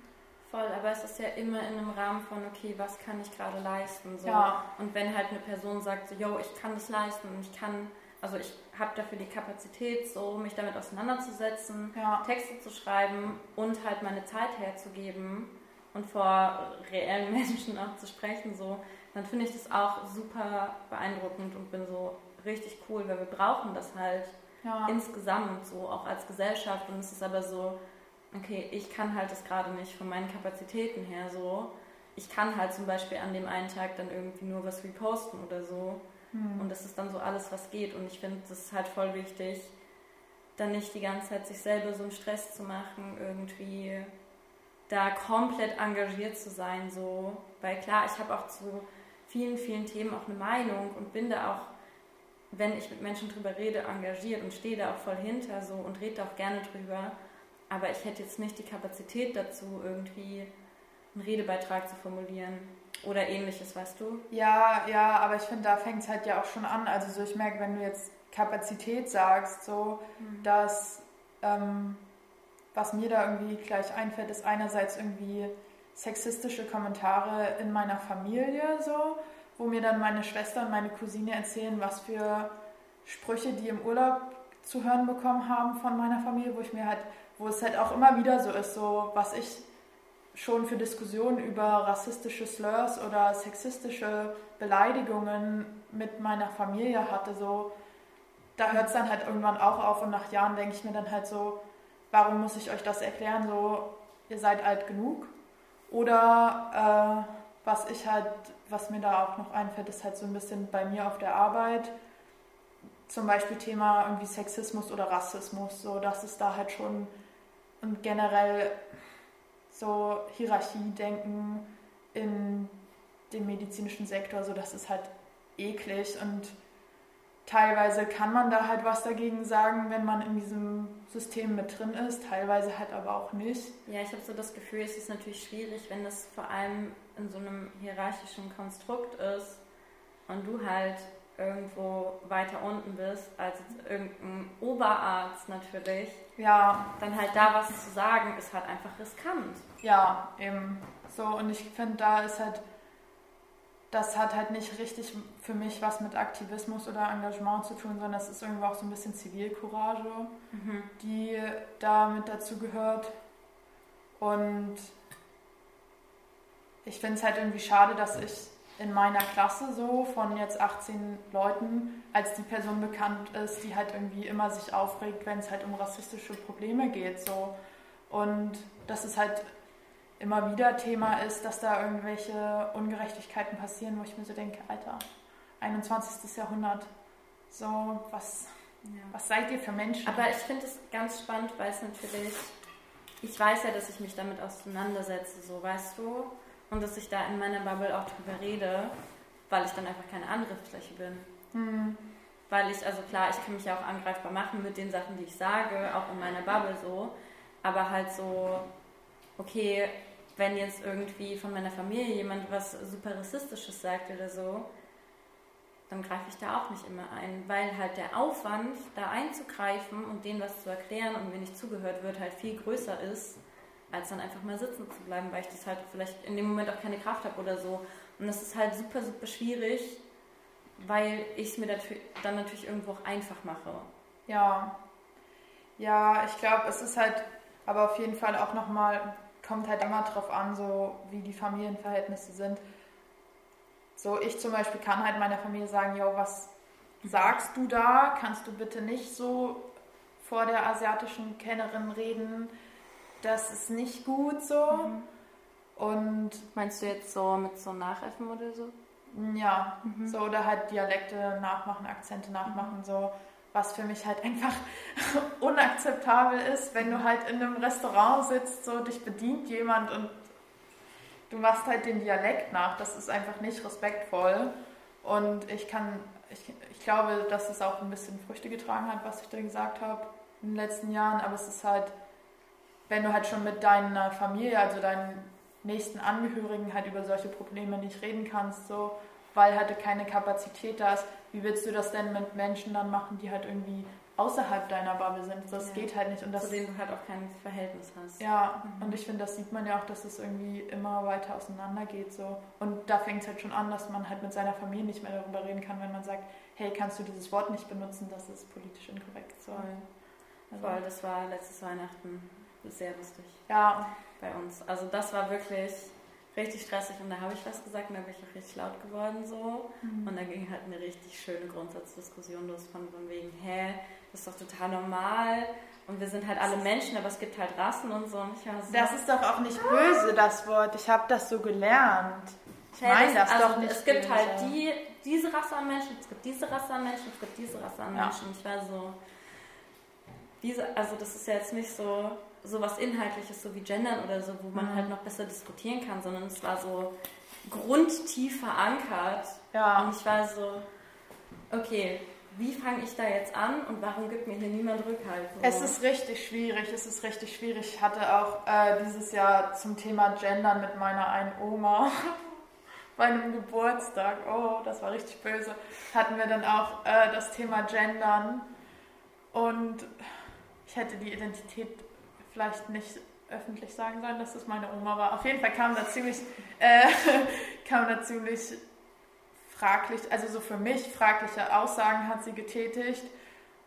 Voll, aber es ist ja immer in einem Rahmen von, okay, was kann ich gerade leisten? So. Ja. Und wenn halt eine Person sagt, so, yo, ich kann das leisten und ich kann, also ich habe dafür die Kapazität, so mich damit auseinanderzusetzen, ja. Texte zu schreiben und halt meine Zeit herzugeben und vor reellen Menschen auch zu sprechen, so, dann finde ich das auch super beeindruckend und bin so richtig cool, weil wir brauchen das halt ja. insgesamt so, auch als Gesellschaft. Und es ist aber so, okay, ich kann halt das gerade nicht von meinen Kapazitäten her so. Ich kann halt zum Beispiel an dem einen Tag dann irgendwie nur was reposten oder so. Hm. Und das ist dann so alles, was geht. Und ich finde, das ist halt voll wichtig, dann nicht die ganze Zeit sich selber so einen Stress zu machen, irgendwie da komplett engagiert zu sein, so. Weil klar, ich habe auch zu vielen, vielen Themen auch eine Meinung und bin da auch, wenn ich mit Menschen drüber rede, engagiert und stehe da auch voll hinter so und rede auch gerne drüber. Aber ich hätte jetzt nicht die Kapazität dazu, irgendwie einen Redebeitrag zu formulieren oder ähnliches, weißt du? Ja, ja, aber ich finde, da fängt es halt ja auch schon an. Also so, ich merke, wenn du jetzt Kapazität sagst, so, mhm. dass ähm, was mir da irgendwie gleich einfällt, ist einerseits irgendwie sexistische Kommentare in meiner Familie so, wo mir dann meine Schwester und meine Cousine erzählen, was für Sprüche die im Urlaub zu hören bekommen haben von meiner Familie, wo ich mir halt, wo es halt auch immer wieder so ist, so was ich schon für Diskussionen über rassistische Slurs oder sexistische Beleidigungen mit meiner Familie hatte, so da hört es dann halt irgendwann auch auf und nach Jahren denke ich mir dann halt so, warum muss ich euch das erklären, so ihr seid alt genug? Oder äh, was ich halt, was mir da auch noch einfällt, ist halt so ein bisschen bei mir auf der Arbeit, zum Beispiel Thema irgendwie Sexismus oder Rassismus, so dass es da halt schon und generell so Hierarchiedenken in dem medizinischen Sektor, so das ist halt eklig und teilweise kann man da halt was dagegen sagen, wenn man in diesem System mit drin ist, teilweise halt aber auch nicht. Ja, ich habe so das Gefühl, es ist natürlich schwierig, wenn das vor allem in so einem hierarchischen Konstrukt ist und du halt irgendwo weiter unten bist als irgendein Oberarzt natürlich. Ja. Dann halt da was zu sagen, ist halt einfach riskant. Ja, eben. So, und ich finde, da ist halt, das hat halt nicht richtig für mich was mit Aktivismus oder Engagement zu tun, sondern es ist irgendwo auch so ein bisschen Zivilcourage, mhm. die da mit dazu gehört. Und ich finde es halt irgendwie schade, dass ich in meiner Klasse so von jetzt 18 Leuten als die Person bekannt ist, die halt irgendwie immer sich aufregt, wenn es halt um rassistische Probleme geht. So. Und dass es halt immer wieder Thema ist, dass da irgendwelche Ungerechtigkeiten passieren, wo ich mir so denke, Alter, 21. Jahrhundert, so was, ja. was seid ihr für Menschen? Aber ich finde es ganz spannend, weil es natürlich, ich weiß ja, dass ich mich damit auseinandersetze, so weißt du, und dass ich da in meiner Bubble auch drüber rede, weil ich dann einfach keine Angriffsfläche bin. Mhm. Weil ich, also klar, ich kann mich ja auch angreifbar machen mit den Sachen, die ich sage, auch in meiner Bubble so, aber halt so, okay, wenn jetzt irgendwie von meiner Familie jemand was super rassistisches sagt oder so, dann greife ich da auch nicht immer ein, weil halt der Aufwand, da einzugreifen und denen was zu erklären und mir nicht zugehört wird, halt viel größer ist, als dann einfach mal sitzen zu bleiben, weil ich das halt vielleicht in dem Moment auch keine Kraft habe oder so. Und das ist halt super, super schwierig, weil ich es mir dann natürlich irgendwo auch einfach mache. Ja. Ja, ich glaube, es ist halt aber auf jeden Fall auch nochmal, kommt halt immer drauf an, so wie die Familienverhältnisse sind. So, ich zum Beispiel kann halt meiner Familie sagen, jo, was sagst du da? Kannst du bitte nicht so vor der asiatischen Kennerin reden? Das ist nicht gut so. Mhm. Und meinst du jetzt so mit so Nachäffen oder so? Ja, mhm. so oder halt Dialekte nachmachen, Akzente nachmachen, so was für mich halt einfach unakzeptabel ist, wenn du halt in einem Restaurant sitzt, so dich bedient jemand und du machst halt den Dialekt nach. Das ist einfach nicht respektvoll. Und ich kann, ich, ich glaube, dass es auch ein bisschen Früchte getragen hat, was ich da gesagt habe in den letzten Jahren, aber es ist halt wenn du halt schon mit deiner Familie, also deinen nächsten Angehörigen halt über solche Probleme nicht reden kannst, so, weil halt keine Kapazität da ist, wie willst du das denn mit Menschen dann machen, die halt irgendwie außerhalb deiner Bubble sind? Das ja. geht halt nicht. Und das, Zu denen du halt auch kein Verhältnis hast. Ja, mhm. und ich finde, das sieht man ja auch, dass es irgendwie immer weiter auseinander geht. So. Und da fängt es halt schon an, dass man halt mit seiner Familie nicht mehr darüber reden kann, wenn man sagt, hey, kannst du dieses Wort nicht benutzen, das ist politisch inkorrekt. So. Voll. Also, Voll, das war letztes Weihnachten sehr lustig. Ja. Bei uns. Also das war wirklich richtig stressig und da habe ich was gesagt und da bin ich auch richtig laut geworden so. Mhm. Und da ging halt eine richtig schöne Grundsatzdiskussion los von, von wegen, hä, das ist doch total normal. Und wir sind halt alle Menschen, aber es gibt halt Rassen und so. Und so das ist doch auch nicht böse, das Wort. Ich habe das so gelernt. Ich meine das, das also doch nicht Es gibt böse. halt die, diese Rasse an Menschen, es gibt diese Rasse an Menschen, es gibt diese Rasse an Menschen. Ja. Ich war so, diese, also das ist ja jetzt nicht so, so was Inhaltliches, so wie Gendern oder so, wo man mhm. halt noch besser diskutieren kann, sondern es war so grundtief verankert. Ja. Und ich war so, okay, wie fange ich da jetzt an und warum gibt mir hier niemand Rückhalt? So. Es ist richtig schwierig, es ist richtig schwierig. Ich hatte auch äh, dieses Jahr zum Thema Gendern mit meiner einen Oma bei einem Geburtstag, oh, das war richtig böse, hatten wir dann auch äh, das Thema Gendern und ich hätte die Identität vielleicht nicht öffentlich sagen sollen, dass das meine Oma war. Auf jeden Fall kam da ziemlich, äh, kam da ziemlich fraglich, also so für mich fragliche Aussagen hat sie getätigt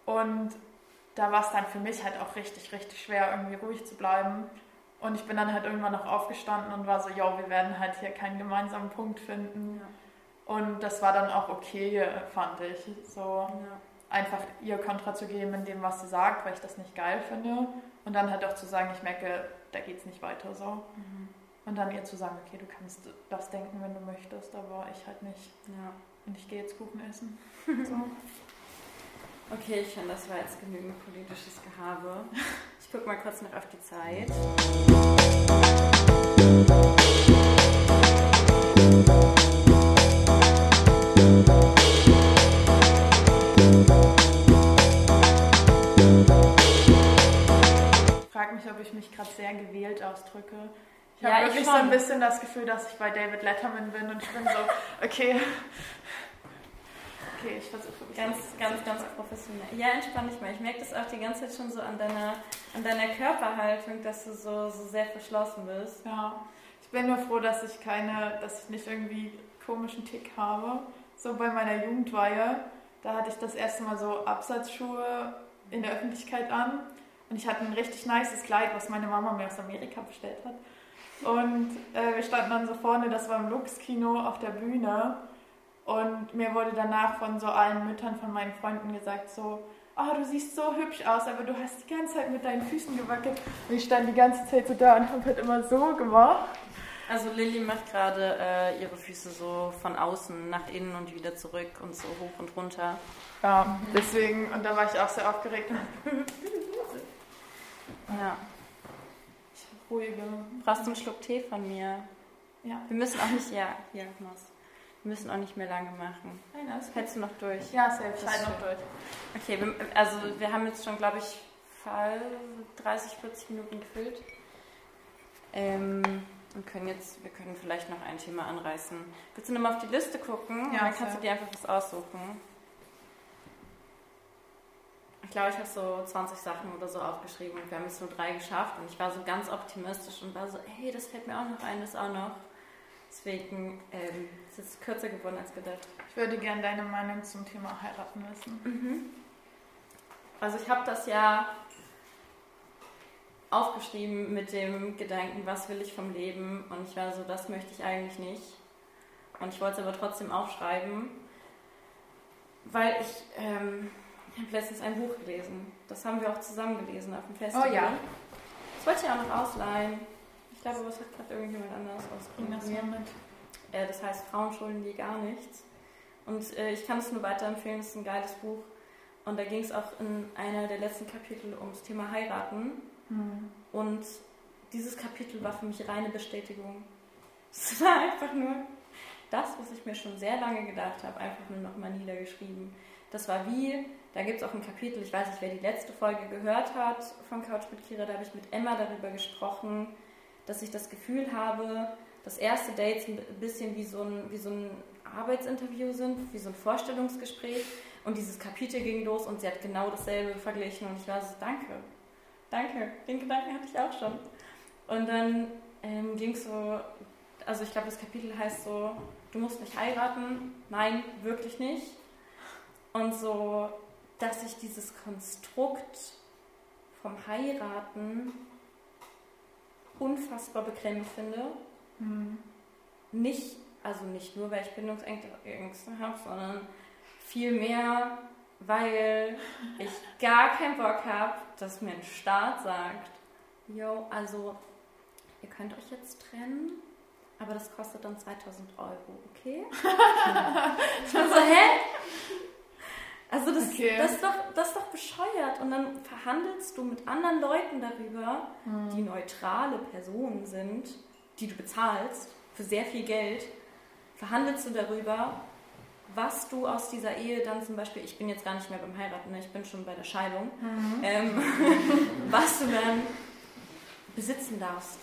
und da war es dann für mich halt auch richtig, richtig schwer, irgendwie ruhig zu bleiben. Und ich bin dann halt irgendwann noch aufgestanden und war so, ja, wir werden halt hier keinen gemeinsamen Punkt finden. Ja. Und das war dann auch okay, fand ich. So Ja. einfach ihr Kontra zu geben in dem, was sie sagt, weil ich das nicht geil finde. Und dann halt auch zu sagen, ich merke, da geht's nicht weiter so. Mhm. Und dann ihr zu sagen, okay, du kannst das denken, wenn du möchtest, aber ich halt nicht. ja. Und ich gehe jetzt Kuchen essen. So. Okay, ich finde, das war jetzt genügend politisches Gehabe. Ich gucke mal kurz noch auf die Zeit. Ob ich mich gerade sehr gewählt ausdrücke. Ich Ja, habe ich wirklich so ein bisschen das Gefühl, dass ich bei David Letterman bin und ich bin so, okay. Okay, ich versuche mich Ganz, ganz, ganz professionell. Ja, entspann dich mal. Ich merke das auch die ganze Zeit schon so an deiner, an deiner Körperhaltung, dass du so, so sehr verschlossen bist. Ja, ich bin nur froh, dass ich keine, dass ich nicht irgendwie komischen Tick habe. So bei meiner Jugendweihe, da hatte ich das erste Mal so Absatzschuhe in der Öffentlichkeit an und ich hatte ein richtig nices Kleid, was meine Mama mir aus Amerika bestellt hat. Und äh, wir standen dann so vorne, das war im Lux-Kino auf der Bühne und mir wurde danach von so allen Müttern von meinen Freunden gesagt so, oh, du siehst so hübsch aus, aber du hast die ganze Zeit mit deinen Füßen gewackelt. Und ich stand die ganze Zeit so da und habe halt immer so gemacht. Also Lilly macht gerade äh, ihre Füße so von außen nach innen und wieder zurück und so hoch und runter. Ja, deswegen, und da war ich auch sehr aufgeregt. Ja. Ruhige. Brauchst du einen Schluck Tee von mir? Ja. Wir müssen auch nicht, ja, hier, Mach's. Wir müssen auch nicht mehr lange machen. Nein, alles Hältst du noch durch? Ja, selbst. Halt noch durch. Okay, wir, also wir haben jetzt schon, glaube ich, Fall 30, 40 Minuten gefüllt. Ähm, und können jetzt, wir können vielleicht noch ein Thema anreißen. Willst du nochmal auf die Liste gucken? Ja, dann kannst klar. du dir einfach was aussuchen. Ich glaube, ich habe so 20 Sachen oder so aufgeschrieben und wir haben jetzt nur drei geschafft und ich war so ganz optimistisch und war so, hey, das fällt mir auch noch ein, das auch noch. Deswegen ähm, ist es kürzer geworden als gedacht. Ich würde gerne deine Meinung zum Thema heiraten wissen. Also ich habe das ja aufgeschrieben mit dem Gedanken, was will ich vom Leben? Und ich war so, das möchte ich eigentlich nicht. Und ich wollte es aber trotzdem aufschreiben, weil ich, ähm, ich habe letztens ein Buch gelesen. Das haben wir auch zusammen gelesen auf dem Festival. Oh ja. Das wollte ich auch noch ausleihen. Ich glaube, was hat gerade irgendjemand das ausgeliehen? mal mit. Äh, das heißt Frauen schulden dir gar nichts. Und äh, ich kann es nur weiterempfehlen, es ist ein geiles Buch. Und da ging es auch in einer der letzten Kapitel ums Thema Heiraten. Hm. Und dieses Kapitel war für mich reine Bestätigung. Es war einfach nur das, was ich mir schon sehr lange gedacht habe, einfach nur nochmal niedergeschrieben. Das war wie, da gibt es auch ein Kapitel, ich weiß nicht, wer die letzte Folge gehört hat von Couch mit Kira, da habe ich mit Emma darüber gesprochen, dass ich das Gefühl habe, dass erste Dates ein bisschen wie so ein, wie so ein Arbeitsinterview sind, wie so ein Vorstellungsgespräch. Und dieses Kapitel ging los und sie hat genau dasselbe verglichen und ich war so, danke, danke, den Gedanken hatte ich auch schon. Und dann ähm, ging es so, also ich glaube, das Kapitel heißt so, du musst nicht heiraten. Nein, wirklich nicht. Und so, dass ich dieses Konstrukt vom Heiraten unfassbar beklemmend finde. Hm. Nicht, also nicht nur, weil ich Bindungsängste habe, sondern vielmehr, weil ich gar keinen Bock habe, dass mir ein Staat sagt, yo, also ihr könnt euch jetzt trennen, aber das kostet dann 2000 Euro, okay? ich war so, hä? Also das, Okay. das, ist doch, das ist doch bescheuert. Und dann verhandelst du mit anderen Leuten darüber, die neutrale Personen sind, die du bezahlst für sehr viel Geld, verhandelst du darüber, was du aus dieser Ehe dann zum Beispiel, ich bin jetzt gar nicht mehr beim Heiraten, ne, ich bin schon bei der Scheidung, ähm, was du dann besitzen darfst.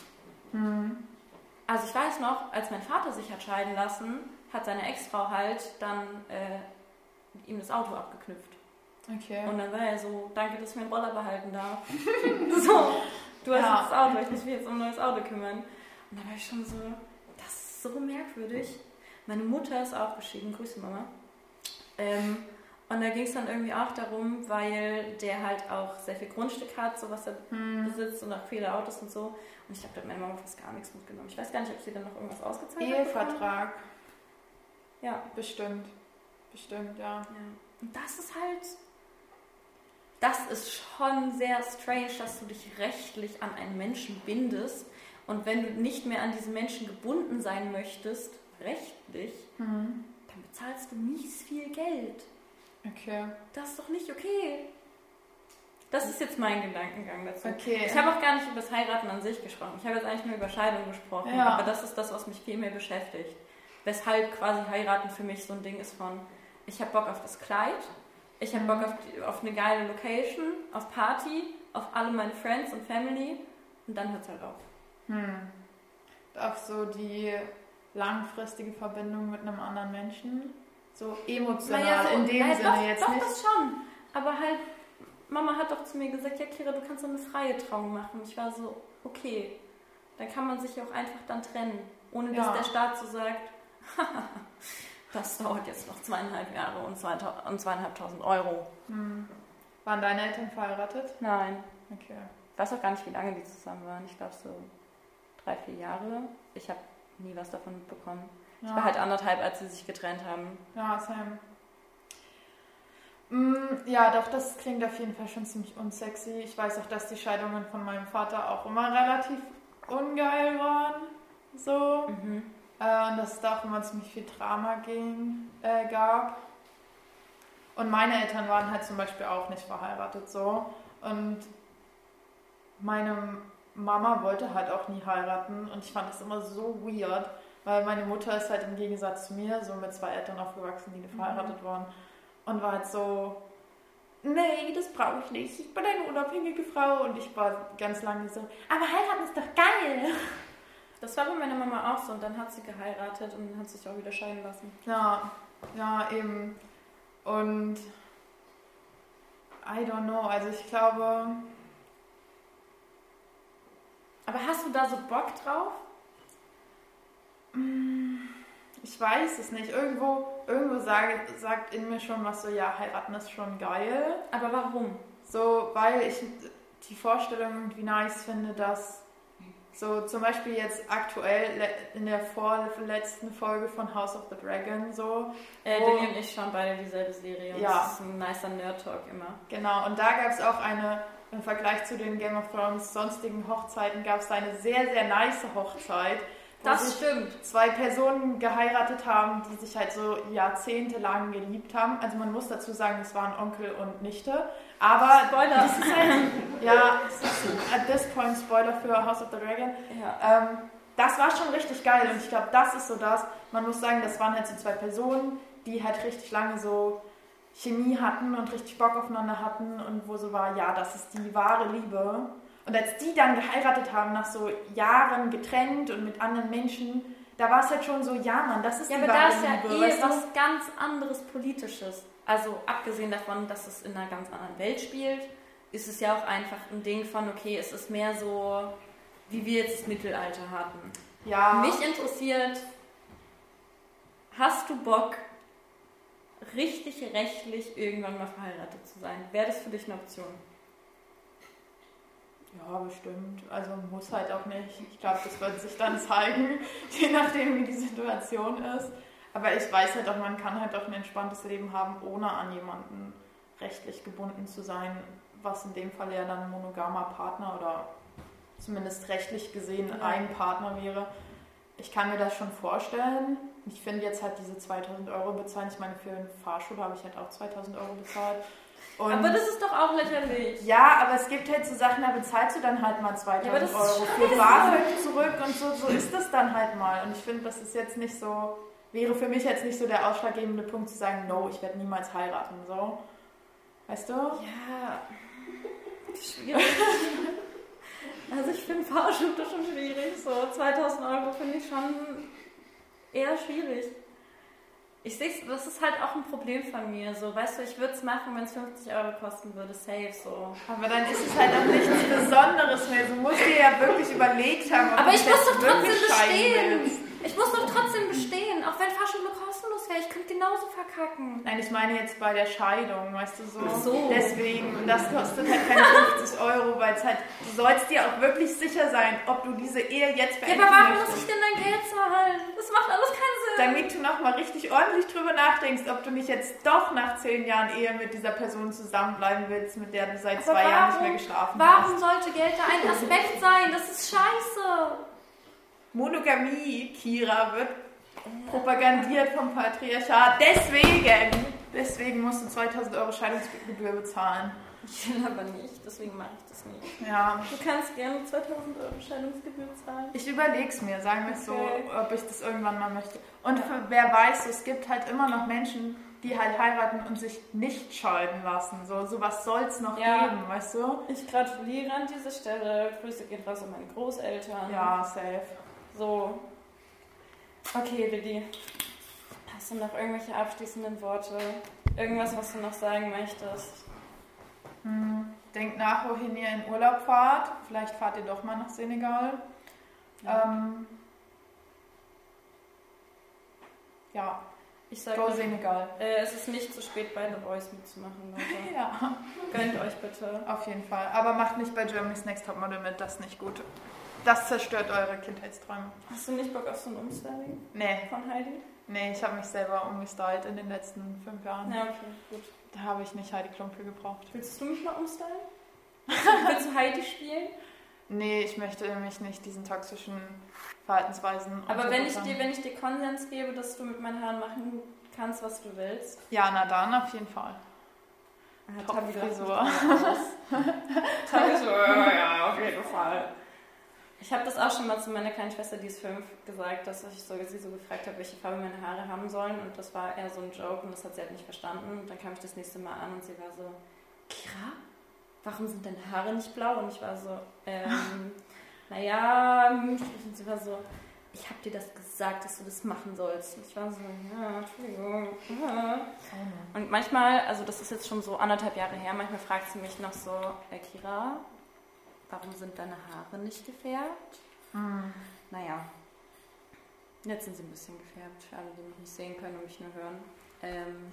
Also ich weiß noch, als mein Vater sich hat scheiden lassen, hat seine Ex-Frau halt dann äh, ihm das Auto abgeknüpft. Okay. Und dann war er so, danke, dass ich meinen Roller behalten darf. so, du hast Ja. jetzt das Auto, ich muss mich jetzt um ein neues Auto kümmern. Und da war ich schon so, das ist so merkwürdig. Meine Mutter ist auch geschieden, Grüße Mama. Ähm, Und da ging es dann irgendwie auch darum, weil der halt auch sehr viel Grundstück hat, so was er Hm. besitzt und auch viele Autos und so. Und ich glaube, da hat meine Mama fast gar nichts mitgenommen. Ich weiß gar nicht, ob sie dann noch irgendwas ausgezahlt hat. Ehevertrag. Ja. Bestimmt. Bestimmt, ja. ja. Und das ist halt. Das ist schon sehr strange, dass du dich rechtlich an einen Menschen bindest. Und wenn du nicht mehr an diesen Menschen gebunden sein möchtest, rechtlich, Mhm. dann bezahlst du mies viel Geld. Okay. Das ist doch nicht okay. Das ist jetzt mein Gedankengang dazu. Okay. Ich habe auch gar nicht über das Heiraten an sich gesprochen. Ich habe jetzt eigentlich nur über Scheidung gesprochen. Ja. Aber das ist das, was mich viel mehr beschäftigt. Weshalb quasi Heiraten für mich so ein Ding ist von, ich habe Bock auf das Kleid, ich habe. Bock auf, die, auf eine geile Location, auf Party, auf alle meine Friends und Family und dann hört es halt auf. Hm. Auf so die langfristige Verbindung mit einem anderen Menschen. So emotional Naja, so- in dem naja, Sinne doch, jetzt doch, nicht. das schon. Aber halt, Mama hat doch zu mir gesagt, ja Kira, du kannst so eine freie Trauung machen. Ich war so, okay, dann kann man sich auch einfach dann trennen, ohne dass Ja. der Staat so sagt, das dauert jetzt noch zweieinhalb Jahre und, zweieinhalbtausend Euro. Hm. Waren deine Eltern verheiratet? Nein, Okay. ich weiß auch gar nicht, wie lange die zusammen waren. Ich glaube so drei, vier Jahre. Ich habe nie was davon mitbekommen. Ich Ja. war halt anderthalb, als sie sich getrennt haben. Ja, Sam. Mm, Ja, doch, das klingt auf jeden Fall schon ziemlich unsexy. Ich weiß auch, dass die Scheidungen von meinem Vater auch immer relativ ungeil waren. So. Mhm. Äh, und dass es da auch immer ziemlich viel Drama ging, äh, gab. Und meine Eltern waren halt zum Beispiel auch nicht verheiratet so. Und meine Mama wollte halt auch nie heiraten. Und ich fand das immer so weird, weil meine Mutter ist halt im Gegensatz zu mir so mit zwei Eltern aufgewachsen, die nicht verheiratet waren. Und war halt so, nee, das brauche ich nicht. Ich bin eine unabhängige Frau. Und ich war ganz lange so, aber heiraten ist doch geil. Das war bei meiner Mama auch so und dann hat sie geheiratet und hat sich auch wieder scheiden lassen. Ja, ja, eben. Und I don't know, also ich glaube, Aber hast du da so Bock drauf? ich weiß es nicht. Irgendwo, irgendwo sage, sagt in mir schon was so, ja, heiraten ist schon geil. Aber warum? So, weil ich die Vorstellung irgendwie nice finde, dass so zum Beispiel jetzt aktuell in der vorletzten Folge von House of the Dragon so, Äh. Lilly und ich schauen beide dieselbe Serie. und Ja. Das ist ein nicer Nerd-Talk immer. Genau, und da gab es auch eine, im Vergleich zu den Game of Thrones sonstigen Hochzeiten, gab es eine sehr, sehr nice Hochzeit. Das stimmt. zwei Personen geheiratet haben, die sich halt so jahrzehntelang geliebt haben. Also man muss dazu sagen, es waren Onkel und Nichte. Aber Spoiler. das ist halt, ja, at this point Spoiler für House of the Dragon. Ja. Ähm, das war schon richtig geil und ich glaube, das ist so das. Man muss sagen, das waren halt so zwei Personen, die halt richtig lange so Chemie hatten und richtig Bock aufeinander hatten und wo so war, ja, das ist die wahre Liebe. Und als die dann geheiratet haben, nach so Jahren getrennt und mit anderen Menschen, da war es halt schon so, ja, Mann, das ist Ja, die aber da ist ja Liebe. eh du? was ganz anderes Politisches. Also abgesehen davon, dass es in einer ganz anderen Welt spielt, ist es ja auch einfach ein Ding von, okay, es ist mehr so, wie wir jetzt das Mittelalter hatten. Ja, Mich interessiert, hast du Bock, richtig rechtlich irgendwann mal verheiratet zu sein? Wäre das für dich eine Option? Ja, bestimmt. Also muss halt auch nicht. Ich glaube, das wird sich dann zeigen, je nachdem, wie die Situation ist. Aber ich weiß halt auch, man kann halt auch ein entspanntes Leben haben, ohne an jemanden rechtlich gebunden zu sein, was in dem Fall ja dann ein monogamer Partner oder zumindest rechtlich gesehen Ja. ein Partner wäre. Ich kann mir das schon vorstellen. Ich finde jetzt halt diese 2000 Euro bezahlen. Ich meine, für eine Fahrschule habe ich halt auch 2000 Euro bezahlt. Und aber das ist doch auch lächerlich. ja, aber es gibt halt so Sachen, da bezahlst du dann halt mal 2000 Ja, Euro für BAföG zurück und so, so ist das dann halt mal. Und ich finde, das ist jetzt nicht so, wäre für mich jetzt nicht so der ausschlaggebende Punkt zu sagen, no, ich werde niemals heiraten, so. Weißt du? Ja, schwierig. Also ich finde Fahrschule schon schwierig. So 2000 Euro finde ich schon eher schwierig. Ich sehe das ist halt auch ein Problem von mir. So, weißt du, ich würde es machen, wenn es 50 Euro kosten würde, safe so. Aber dann ist es halt auch nichts Besonderes mehr. Du musst dir ja wirklich überlegt haben, ob Aber ich muss doch trotzdem bestehen. willst. Ich muss doch trotzdem bestehen, auch wenn Fahrschule wäre. Ich könnte genauso verkacken. Nein, ich meine jetzt bei der Scheidung, weißt du so. Ach so. Deswegen, und das kostet halt keine 50 Euro, weil es halt, du sollst dir auch wirklich sicher sein, ob du diese Ehe jetzt Ja, beenden aber warum möchtest. muss ich denn dein Geld zahlen? Das macht alles keinen Sinn. Damit du nochmal richtig ordentlich drüber nachdenkst, ob du nicht jetzt doch nach 10 Jahren Ehe mit dieser Person zusammenbleiben willst, mit der du seit Aber zwei Jahren nicht warum- mehr geschlafen Warum hast. sollte Geld da ein Aspekt sein? Das ist scheiße. Monogamie, Kira, wird propagandiert vom Patriarchat. Deswegen, deswegen musst du 2000 Euro Scheidungsgebühr bezahlen. Ich will aber nicht, deswegen mache ich das nicht. Ja, Du kannst gerne 2000 Euro Scheidungsgebühr zahlen. Ich überleg's mir, sagen wir es Okay. so, ob ich das irgendwann mal möchte. Und für, wer weiß, es gibt halt immer noch Menschen, die halt heiraten und sich nicht scheiden lassen. So, was soll's noch Ja. geben, weißt du? Ich gratuliere an dieser Stelle. Grüße gehen raus an meine Großeltern. Ja, safe. So. Okay, Lilly. Hast du noch irgendwelche abschließenden Worte? Irgendwas, was du noch sagen möchtest? Hm. Denkt nach, wohin ihr in Urlaub fahrt. Vielleicht fahrt ihr doch mal nach Senegal. Ja. Ähm, ja, Ich sage, go Senegal. äh, es ist nicht zu spät, bei The Voice mitzumachen, Leute. Ja, Gönnt euch bitte. auf jeden Fall. Aber macht nicht bei Germany's Next Topmodel mit, das ist nicht gut. Das zerstört eure Kindheitsträume. Hast du nicht Bock auf so ein Umstyling Nee, von Heidi? nee, ich habe mich selber umgestylt in den letzten fünf Jahren. Ja, okay, gut. Da habe ich nicht Heidi Klum für gebraucht. Willst du mich mal umstylen? Willst du Heidi spielen? Nee, ich möchte mich nicht diesen toxischen Verhaltensweisen Aber wenn ich, dir, wenn ich dir Konsens gebe, dass du mit meinen Haaren machen kannst, was du willst. Ja, na dann, auf jeden Fall. Top Tabi lacht mich Frisur. aus. Tabi so, ja, ja, auf jeden Fall. Ich habe das auch schon mal zu meiner kleinen Schwester, die ist fünf, gesagt, dass ich so, sie so gefragt habe, welche Farbe meine Haare haben sollen. Und das war eher so ein Joke und das hat sie halt nicht verstanden. Und dann kam ich das nächste Mal an und sie war so, Kira, warum sind deine Haare nicht blau? Und ich war so, ähm, naja, und sie war so, ich habe dir das gesagt, dass du das machen sollst. Und ich war so, ja, Entschuldigung. Ja. Und manchmal, also das ist jetzt schon so anderthalb Jahre her, manchmal fragt sie mich noch so, äh, Kira, warum sind deine Haare nicht gefärbt? Hm. Naja, jetzt sind sie ein bisschen gefärbt, für alle, die mich nicht sehen können und mich nur hören. Ähm,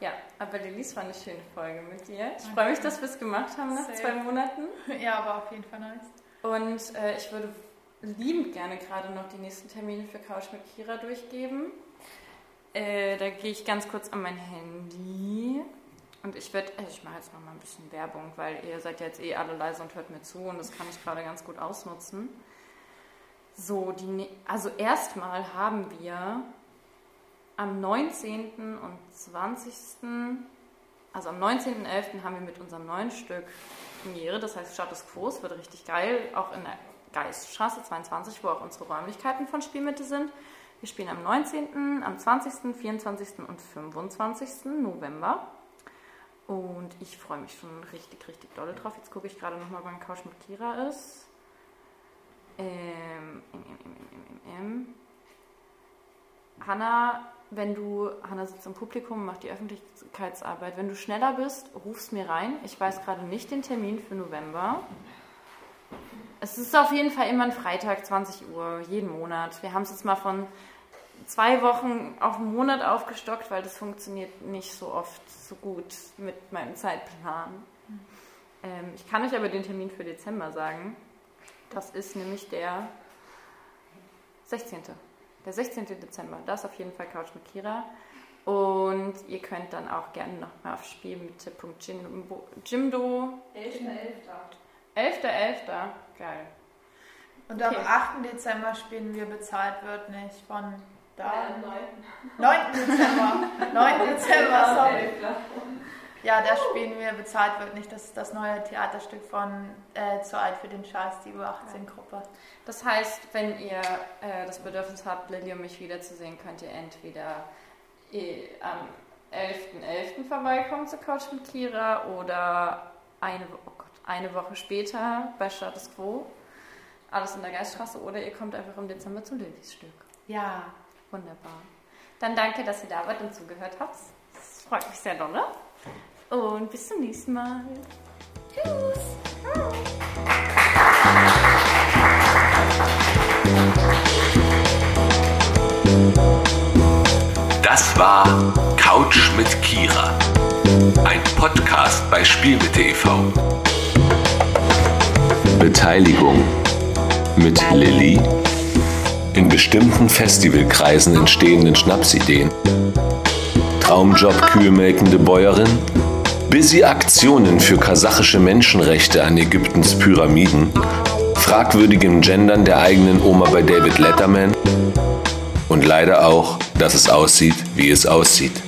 ja, aber Lilis war eine schöne Folge mit dir. Ich freue mich, dass wir es gemacht haben nach Same. zwei Monaten. Ja, aber auf jeden Fall nice. Und äh, ich würde liebend gerne gerade noch die nächsten Termine für Couch mit Kira durchgeben. Äh, da gehe ich ganz kurz an mein Handy. Und ich werde, also ich mache jetzt noch mal ein bisschen Werbung, weil ihr seid jetzt eh alle leise und hört mir zu und das kann ich gerade ganz gut ausnutzen. So, die, ne- also erstmal haben wir am 19. und 20. Also am 19.11. haben wir mit unserem neuen Stück Premiere, das heißt Status Quo, es wird richtig geil, auch in der Geiststraße 22, wo auch unsere Räumlichkeiten von Spielmitte sind. Wir spielen am 19., am 20., 24. und 25. November. Und ich freue mich schon richtig, richtig doll drauf. Jetzt gucke ich gerade nochmal, wann Couch mit Kira ist. Ähm, ähm, ähm, ähm. Hanna, wenn du, Hanna sitzt im Publikum, macht die Öffentlichkeitsarbeit. Wenn du schneller bist, rufst mir rein. Ich weiß gerade nicht den Termin für November. Es ist auf jeden Fall immer ein Freitag, 20 Uhr, jeden Monat. Wir haben es jetzt mal von zwei Wochen auf einen Monat aufgestockt, weil das funktioniert nicht so oft so gut mit meinem Zeitplan. Ähm, ich kann euch aber den Termin für Dezember sagen. Das ist nämlich der 16. Der 16. Dezember. Das ist auf jeden Fall Couch mit Kira. Und ihr könnt dann auch gerne nochmal auf spielmitte.jimdo. 11.11. 11.11. Geil. Und Okay. am 8. Dezember spielen wir Bezahlt wird nicht von da. 9. Dezember. 9. Dezember, sorry. Ja, da spielen wir Bezahlt wird nicht. Das ist das neue Theaterstück von äh, Zu alt für den Scheiß, die U18-Gruppe. Das heißt, wenn ihr äh, das Bedürfnis habt, Lilly und mich wiederzusehen, könnt ihr entweder eh, am 11.11. vorbeikommen zur Couch mit Kira oder eine, oh Gott, eine Woche später bei Status Quo. Alles in der Geiststraße oder ihr kommt einfach im Dezember zu Lillys Stück. Ja. Wunderbar. Dann danke, dass ihr da wart und zugehört habt. Das freut mich sehr dolle. Und bis zum nächsten Mal. Tschüss. Das war Couch mit Kira. Ein Podcast bei Spiel mit TV. Beteiligung mit Lilly. In bestimmten Festivalkreisen entstehenden Schnapsideen. Traumjob kühlmelkende Bäuerin. Busy Aktionen für kasachische Menschenrechte an Ägyptens Pyramiden. Fragwürdigem Gendern der eigenen Oma bei David Letterman. Und leider auch, dass es aussieht, wie es aussieht.